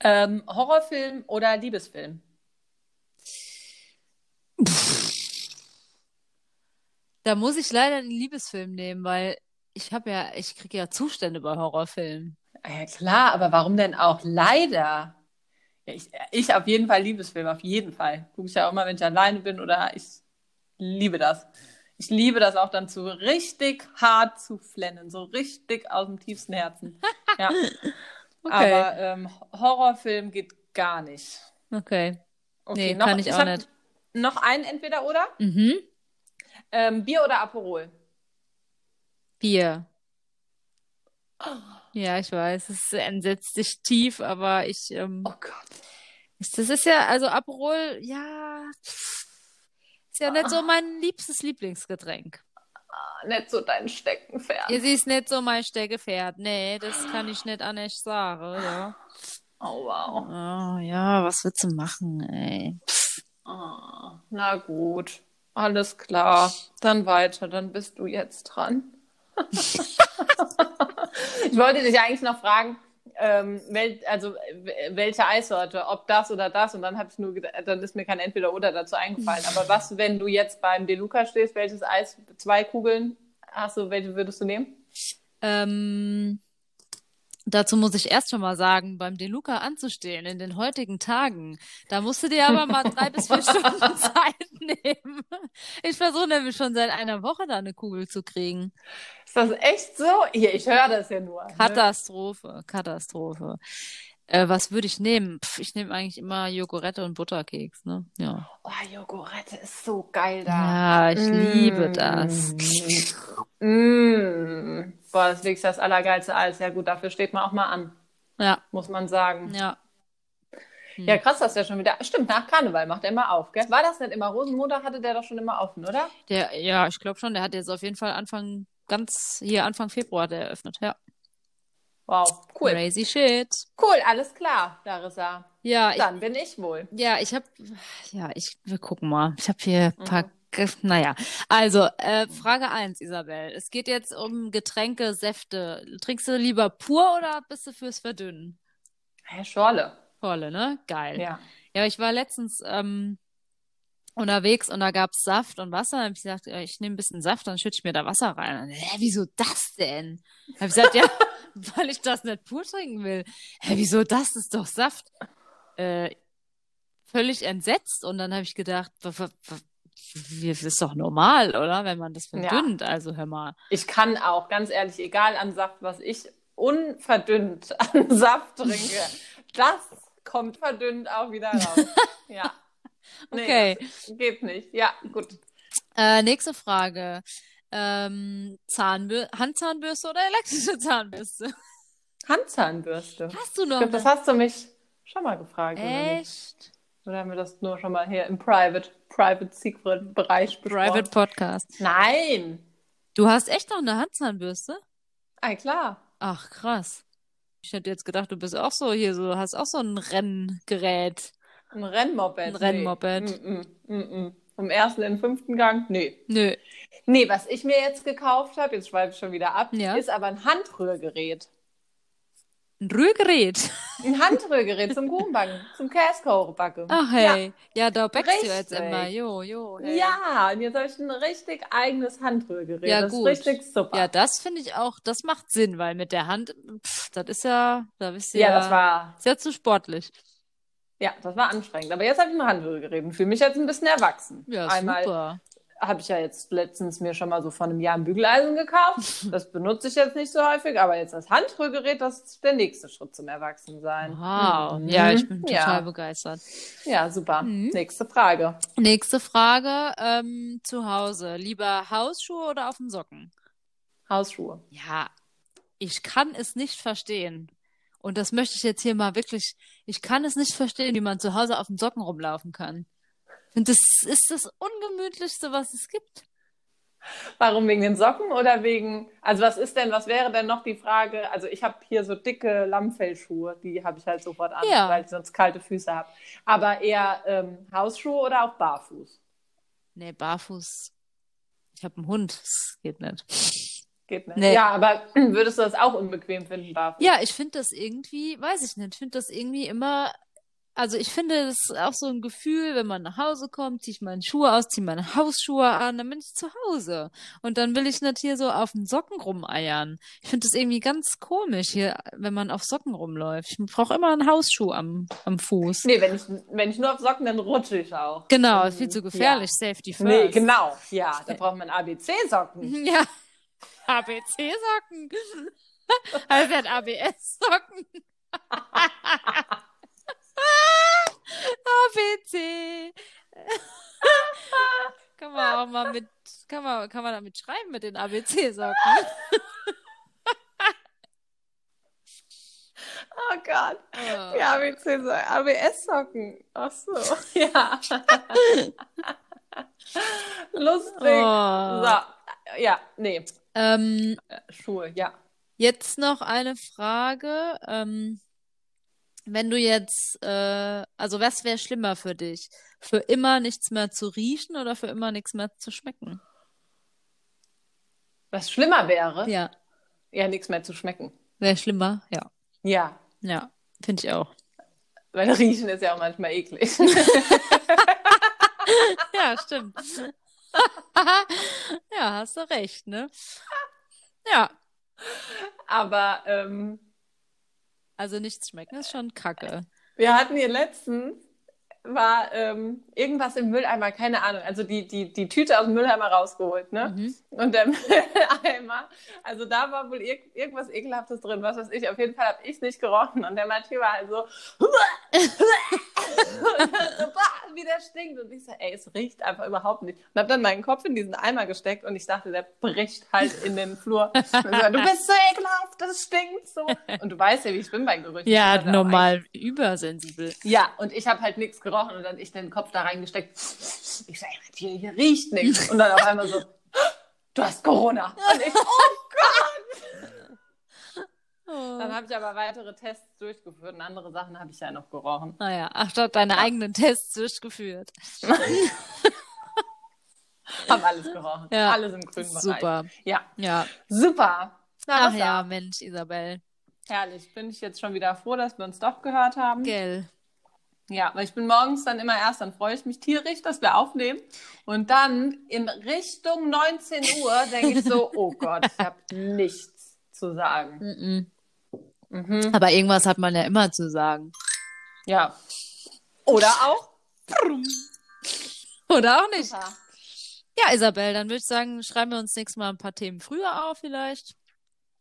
[SPEAKER 1] Ähm, Horrorfilm oder Liebesfilm?
[SPEAKER 2] Da muss ich leider einen Liebesfilm nehmen, weil ich habe ja, ich kriege ja Zustände bei Horrorfilmen.
[SPEAKER 1] Ja, klar, aber warum denn auch leider? Ja, ich, ich auf jeden Fall Liebesfilm, auf jeden Fall. Gucke ich ja auch mal, wenn ich alleine bin oder ich liebe das. Ich liebe das auch dann zu richtig hart zu flennen, so richtig aus dem tiefsten Herzen. Ja. <laughs>
[SPEAKER 2] Okay.
[SPEAKER 1] Aber ähm, Horrorfilm geht gar nicht.
[SPEAKER 2] Okay.
[SPEAKER 1] Okay,
[SPEAKER 2] Nee, kann ich auch
[SPEAKER 1] hab
[SPEAKER 2] nicht.
[SPEAKER 1] Noch ein entweder oder?
[SPEAKER 2] Mhm.
[SPEAKER 1] Ähm, Bier oder Aperol?
[SPEAKER 2] Bier. Ja, ich weiß, es entsetzt dich tief, aber ich, ähm,
[SPEAKER 1] Oh Gott.
[SPEAKER 2] ist- das ist ja, also Aperol, ja, pff, ist ja nicht so mein liebstes Lieblingsgetränk.
[SPEAKER 1] Nicht so dein Steckenpferd.
[SPEAKER 2] Ihr siehst nicht so mein Steckepferd. Nee, das kann ich nicht anders sagen, ja.
[SPEAKER 1] Oh wow.
[SPEAKER 2] Oh, ja, was willst du machen, ey?
[SPEAKER 1] Oh, na gut. Alles klar. Dann weiter. Dann bist du jetzt dran. <laughs> ich wollte dich eigentlich noch fragen, ähm, wel, also welche Eissorte, ob das oder das, und dann habe ich nur dann ist mir kein Entweder oder dazu eingefallen. Aber was, wenn du jetzt beim Deluca stehst, welches Eis, zwei Kugeln hast du, welche würdest du nehmen?
[SPEAKER 2] Ähm, dazu muss ich erst schon mal sagen, beim Deluca anzustehen in den heutigen Tagen, da musst du dir aber mal drei bis vier <laughs> Stunden Zeit nehmen. Ich versuche nämlich schon seit einer Woche da eine Kugel zu kriegen.
[SPEAKER 1] Ist das echt so? Hier, ich höre das ja nur. Ne?
[SPEAKER 2] Katastrophe, Katastrophe. Äh, was würde ich nehmen? Pff, ich nehme eigentlich immer Jogurette und Butterkeks, ne? Ja.
[SPEAKER 1] Oh, Jogurette ist so geil da.
[SPEAKER 2] Ja, ich liebe das.
[SPEAKER 1] Mm. Boah, das ist das allergeilste Eis. Ja gut, dafür steht man auch mal an,
[SPEAKER 2] Ja,
[SPEAKER 1] muss man sagen.
[SPEAKER 2] ja.
[SPEAKER 1] Ja, krass, dass der schon wieder. Stimmt, nach Karneval macht er immer auf, gell? War das nicht immer? Rosenmontag hatte der doch schon immer offen, oder?
[SPEAKER 2] Der, ja, ich glaube schon, der hat jetzt auf jeden Fall Anfang, ganz, hier Anfang Februar hat er eröffnet, ja.
[SPEAKER 1] Wow, cool.
[SPEAKER 2] Crazy shit.
[SPEAKER 1] Cool, alles klar, Larissa.
[SPEAKER 2] Ja, ich,
[SPEAKER 1] Dann bin ich wohl.
[SPEAKER 2] ja, ich habe, ja, ich, wir gucken mal. Ich habe hier ein paar, Ge- naja. Also, äh, Frage eins, Isabel. Es geht jetzt um Getränke, Säfte. Trinkst du lieber pur oder bist du fürs Verdünnen?
[SPEAKER 1] Herr Schorle.
[SPEAKER 2] Volle, ne? Geil.
[SPEAKER 1] Ja.
[SPEAKER 2] Ja, ich war letztens ähm, unterwegs und da gab's Saft und Wasser. Dann habe ich gesagt, ich nehme ein bisschen Saft, dann schütte ich mir da Wasser rein. Und, Hä, wieso das denn? Habe ich gesagt, ja, <laughs> <laughs> weil ich das nicht pur trinken will. Hä, wieso das? Ist doch Saft. Äh, völlig entsetzt. Und dann habe ich gedacht, das ist doch normal, oder? Wenn man das
[SPEAKER 1] Ja.
[SPEAKER 2] verdünnt. Also hör mal.
[SPEAKER 1] Ich kann auch, ganz ehrlich, egal an Saft, was ich unverdünnt <laughs> an Saft trinke, <laughs> das kommt verdünnt auch wieder raus. Ja. Nee,
[SPEAKER 2] Okay.
[SPEAKER 1] geht nicht. Ja, gut.
[SPEAKER 2] Äh, nächste Frage. Ähm, Zahnbür Handzahnbürste oder elektrische Zahnbürste?
[SPEAKER 1] Handzahnbürste.
[SPEAKER 2] Hast du
[SPEAKER 1] Ich
[SPEAKER 2] noch
[SPEAKER 1] glaube, das
[SPEAKER 2] eine?
[SPEAKER 1] hast du mich schon mal gefragt, oder?
[SPEAKER 2] Echt?
[SPEAKER 1] Oder haben wir das nur schon mal hier im Private, Private Secret Bereich besprochen?
[SPEAKER 2] Private Podcast.
[SPEAKER 1] Nein.
[SPEAKER 2] Du hast echt noch eine Handzahnbürste?
[SPEAKER 1] Ah, klar.
[SPEAKER 2] Ach, krass. Ich hätte jetzt gedacht, du bist auch so hier, so hast auch so ein Renngerät.
[SPEAKER 1] Ein Rennmoped.
[SPEAKER 2] Ein Rennmoped.
[SPEAKER 1] Nee. Mm -mm, mm -mm. Vom ersten in den fünften Gang? Nee.
[SPEAKER 2] Nö.
[SPEAKER 1] Nee, was ich mir jetzt gekauft habe, jetzt schweife ich schon wieder ab,
[SPEAKER 2] Ja.
[SPEAKER 1] ist aber ein Handrührgerät.
[SPEAKER 2] Ein Rührgerät.
[SPEAKER 1] Ein Handrührgerät zum Kuchenbacken, <laughs> zum Käsekochbacken.
[SPEAKER 2] Ach hey. Ja, da backst du jetzt
[SPEAKER 1] Richtig.
[SPEAKER 2] immer. Jo, jo.
[SPEAKER 1] Ja.
[SPEAKER 2] Hey.
[SPEAKER 1] ja, und jetzt habe ich ein richtig eigenes Handrührgerät.
[SPEAKER 2] Ja,
[SPEAKER 1] das
[SPEAKER 2] gut.
[SPEAKER 1] ist richtig super.
[SPEAKER 2] Ja, das finde ich auch, das macht Sinn, weil mit der Hand, pff, das ist ja, da bist du
[SPEAKER 1] ja,
[SPEAKER 2] ja,
[SPEAKER 1] das war,
[SPEAKER 2] ist ja zu sportlich.
[SPEAKER 1] Ja, das war anstrengend. Aber jetzt habe ich ein Handrührgerät und fühle mich jetzt ein bisschen erwachsen.
[SPEAKER 2] Ja,
[SPEAKER 1] Einmal
[SPEAKER 2] super.
[SPEAKER 1] habe ich ja jetzt letztens mir schon mal so vor einem Jahr ein Bügeleisen gekauft. <laughs> Das benutze ich jetzt nicht so häufig, aber jetzt das Handrührgerät, das ist der nächste Schritt zum Erwachsensein.
[SPEAKER 2] Wow.
[SPEAKER 1] Mhm.
[SPEAKER 2] Ja, ich bin total
[SPEAKER 1] Ja.
[SPEAKER 2] begeistert.
[SPEAKER 1] Ja, super.
[SPEAKER 2] Mhm.
[SPEAKER 1] Nächste Frage.
[SPEAKER 2] Nächste Frage, ähm, zu Hause. Lieber Hausschuhe oder auf den Socken?
[SPEAKER 1] Hausschuhe.
[SPEAKER 2] Ja, ich kann es nicht verstehen. Und das möchte ich jetzt hier mal wirklich, ich kann es nicht verstehen, wie man zu Hause auf den Socken rumlaufen kann. Finde, das ist das Ungemütlichste, was es gibt.
[SPEAKER 1] Warum wegen den Socken oder wegen, also was ist denn, was wäre denn noch die Frage? Also ich habe hier so dicke Lammfellschuhe, die habe ich halt sofort an,
[SPEAKER 2] Ja.
[SPEAKER 1] weil ich sonst kalte Füße habe. Aber eher ähm, Hausschuhe oder auch barfuß?
[SPEAKER 2] Nee, barfuß. Ich habe einen Hund. Das geht nicht.
[SPEAKER 1] Geht nicht.
[SPEAKER 2] Nee.
[SPEAKER 1] Ja, aber <clears throat> würdest du das auch unbequem finden, barfuß?
[SPEAKER 2] Ja, ich finde das irgendwie, weiß ich nicht, ich finde das irgendwie immer, also ich finde das ist auch so ein Gefühl, wenn man nach Hause kommt, ziehe ich meine Schuhe aus, ziehe meine Hausschuhe an, dann bin ich zu Hause. Und dann will ich nicht hier so auf den Socken rumeiern. Ich finde das irgendwie ganz komisch hier, wenn man auf Socken rumläuft. Ich brauche immer einen Hausschuh am, am Fuß.
[SPEAKER 1] Nee, wenn ich, wenn ich nur auf Socken, dann rutsche ich auch.
[SPEAKER 2] Genau, viel zu gefährlich, Safety first.
[SPEAKER 1] Nee, genau. Ja, da braucht man ABC-Socken. <laughs>
[SPEAKER 2] Ja. ABC-Socken. <laughs> Also er hat ABS-Socken. ABC. <laughs> <laughs> kann man auch mal mit, kann man, kann man damit schreiben mit den ABC-Socken.
[SPEAKER 1] Oh Gott.
[SPEAKER 2] Oh.
[SPEAKER 1] Die ABC ABS-Socken. Ach so. Ja. Lustig.
[SPEAKER 2] Oh.
[SPEAKER 1] So. Ja, nee.
[SPEAKER 2] Ähm,
[SPEAKER 1] Schuhe, ja.
[SPEAKER 2] jetzt noch eine Frage. Ähm, wenn du jetzt, äh, also was wäre schlimmer für dich? Für immer nichts mehr zu riechen oder für immer nichts mehr zu schmecken?
[SPEAKER 1] Was schlimmer wäre,
[SPEAKER 2] Ja,
[SPEAKER 1] ja, nichts mehr zu schmecken.
[SPEAKER 2] wäre schlimmer. Ja,
[SPEAKER 1] Ja.
[SPEAKER 2] ja, finde ich auch.
[SPEAKER 1] Weil riechen ist ja auch manchmal eklig. <laughs>
[SPEAKER 2] Ja, stimmt. <laughs> <laughs> Ja, hast du recht, ne? Ja,
[SPEAKER 1] Aber ähm,
[SPEAKER 2] also nichts schmecken ist schon kacke.
[SPEAKER 1] wir hatten hier letztens, war ähm, irgendwas im Mülleimer, keine Ahnung, also die, die, die Tüte aus dem Mülleimer rausgeholt, ne?
[SPEAKER 2] Mhm.
[SPEAKER 1] Und der <laughs> Mülleimer, also da war wohl irg irgendwas Ekelhaftes drin, was weiß ich. Auf jeden Fall habe ich nicht gerochen. Und der Matthieu war halt so, <laughs> <laughs> so wie der stinkt. Und ich so, ey, es riecht einfach überhaupt nicht. Und habe dann meinen Kopf in diesen Eimer gesteckt und ich dachte, der bricht halt in den Flur. <laughs> Und so, du bist so ekelhaft, das stinkt so. Und du weißt ja, wie ich bin bei Gerüchen.
[SPEAKER 2] Ja, normal übersensibel.
[SPEAKER 1] ja, und ich habe halt nichts gerochen und dann ich den Kopf da reingesteckt. Ich sage, hier, hier riecht nichts. Und dann auf einmal so, <laughs> du hast Corona. Und ich, oh Gott. Dann habe ich aber weitere Tests durchgeführt und andere Sachen habe ich ja noch gerochen.
[SPEAKER 2] Naja, ach, dort deine eigenen Tests durchgeführt. <laughs>
[SPEAKER 1] Haben alles gerochen.
[SPEAKER 2] Ja.
[SPEAKER 1] Alles im grünen Bereich.
[SPEAKER 2] Super.
[SPEAKER 1] Ja,
[SPEAKER 2] Ja.
[SPEAKER 1] super. Na,
[SPEAKER 2] Ach ja, Mensch, Isabel.
[SPEAKER 1] Herrlich. Bin ich jetzt schon wieder froh, dass wir uns doch gehört haben.
[SPEAKER 2] Gell.
[SPEAKER 1] Ja, weil ich bin morgens dann immer erst, dann freue ich mich tierisch, dass wir aufnehmen. Und dann in Richtung 19 Uhr denke ich so, oh Gott, ich habe <laughs> nichts zu sagen.
[SPEAKER 2] Mhm.
[SPEAKER 1] Mhm.
[SPEAKER 2] Aber irgendwas hat man ja immer zu sagen.
[SPEAKER 1] Ja. Oder auch. <laughs>
[SPEAKER 2] Oder auch nicht.
[SPEAKER 1] Super.
[SPEAKER 2] Ja, Isabel, dann würde ich sagen, schreiben wir uns nächstes Mal ein paar Themen früher auf, vielleicht.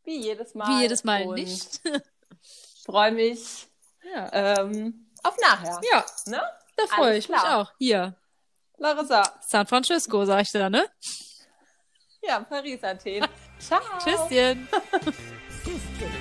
[SPEAKER 1] Wie jedes Mal.
[SPEAKER 2] Wie jedes Mal
[SPEAKER 1] Und
[SPEAKER 2] nicht. <laughs>
[SPEAKER 1] Freue mich
[SPEAKER 2] Ja.
[SPEAKER 1] ähm, auf nachher.
[SPEAKER 2] Ja,
[SPEAKER 1] Ne?
[SPEAKER 2] da freue ich mich
[SPEAKER 1] klar.
[SPEAKER 2] auch. Hier,
[SPEAKER 1] Larissa.
[SPEAKER 2] San Francisco, sag ich dir da, ne?
[SPEAKER 1] Ja, Paris, Athen. <laughs> Ciao.
[SPEAKER 2] Tschüsschen.
[SPEAKER 3] Tschüss.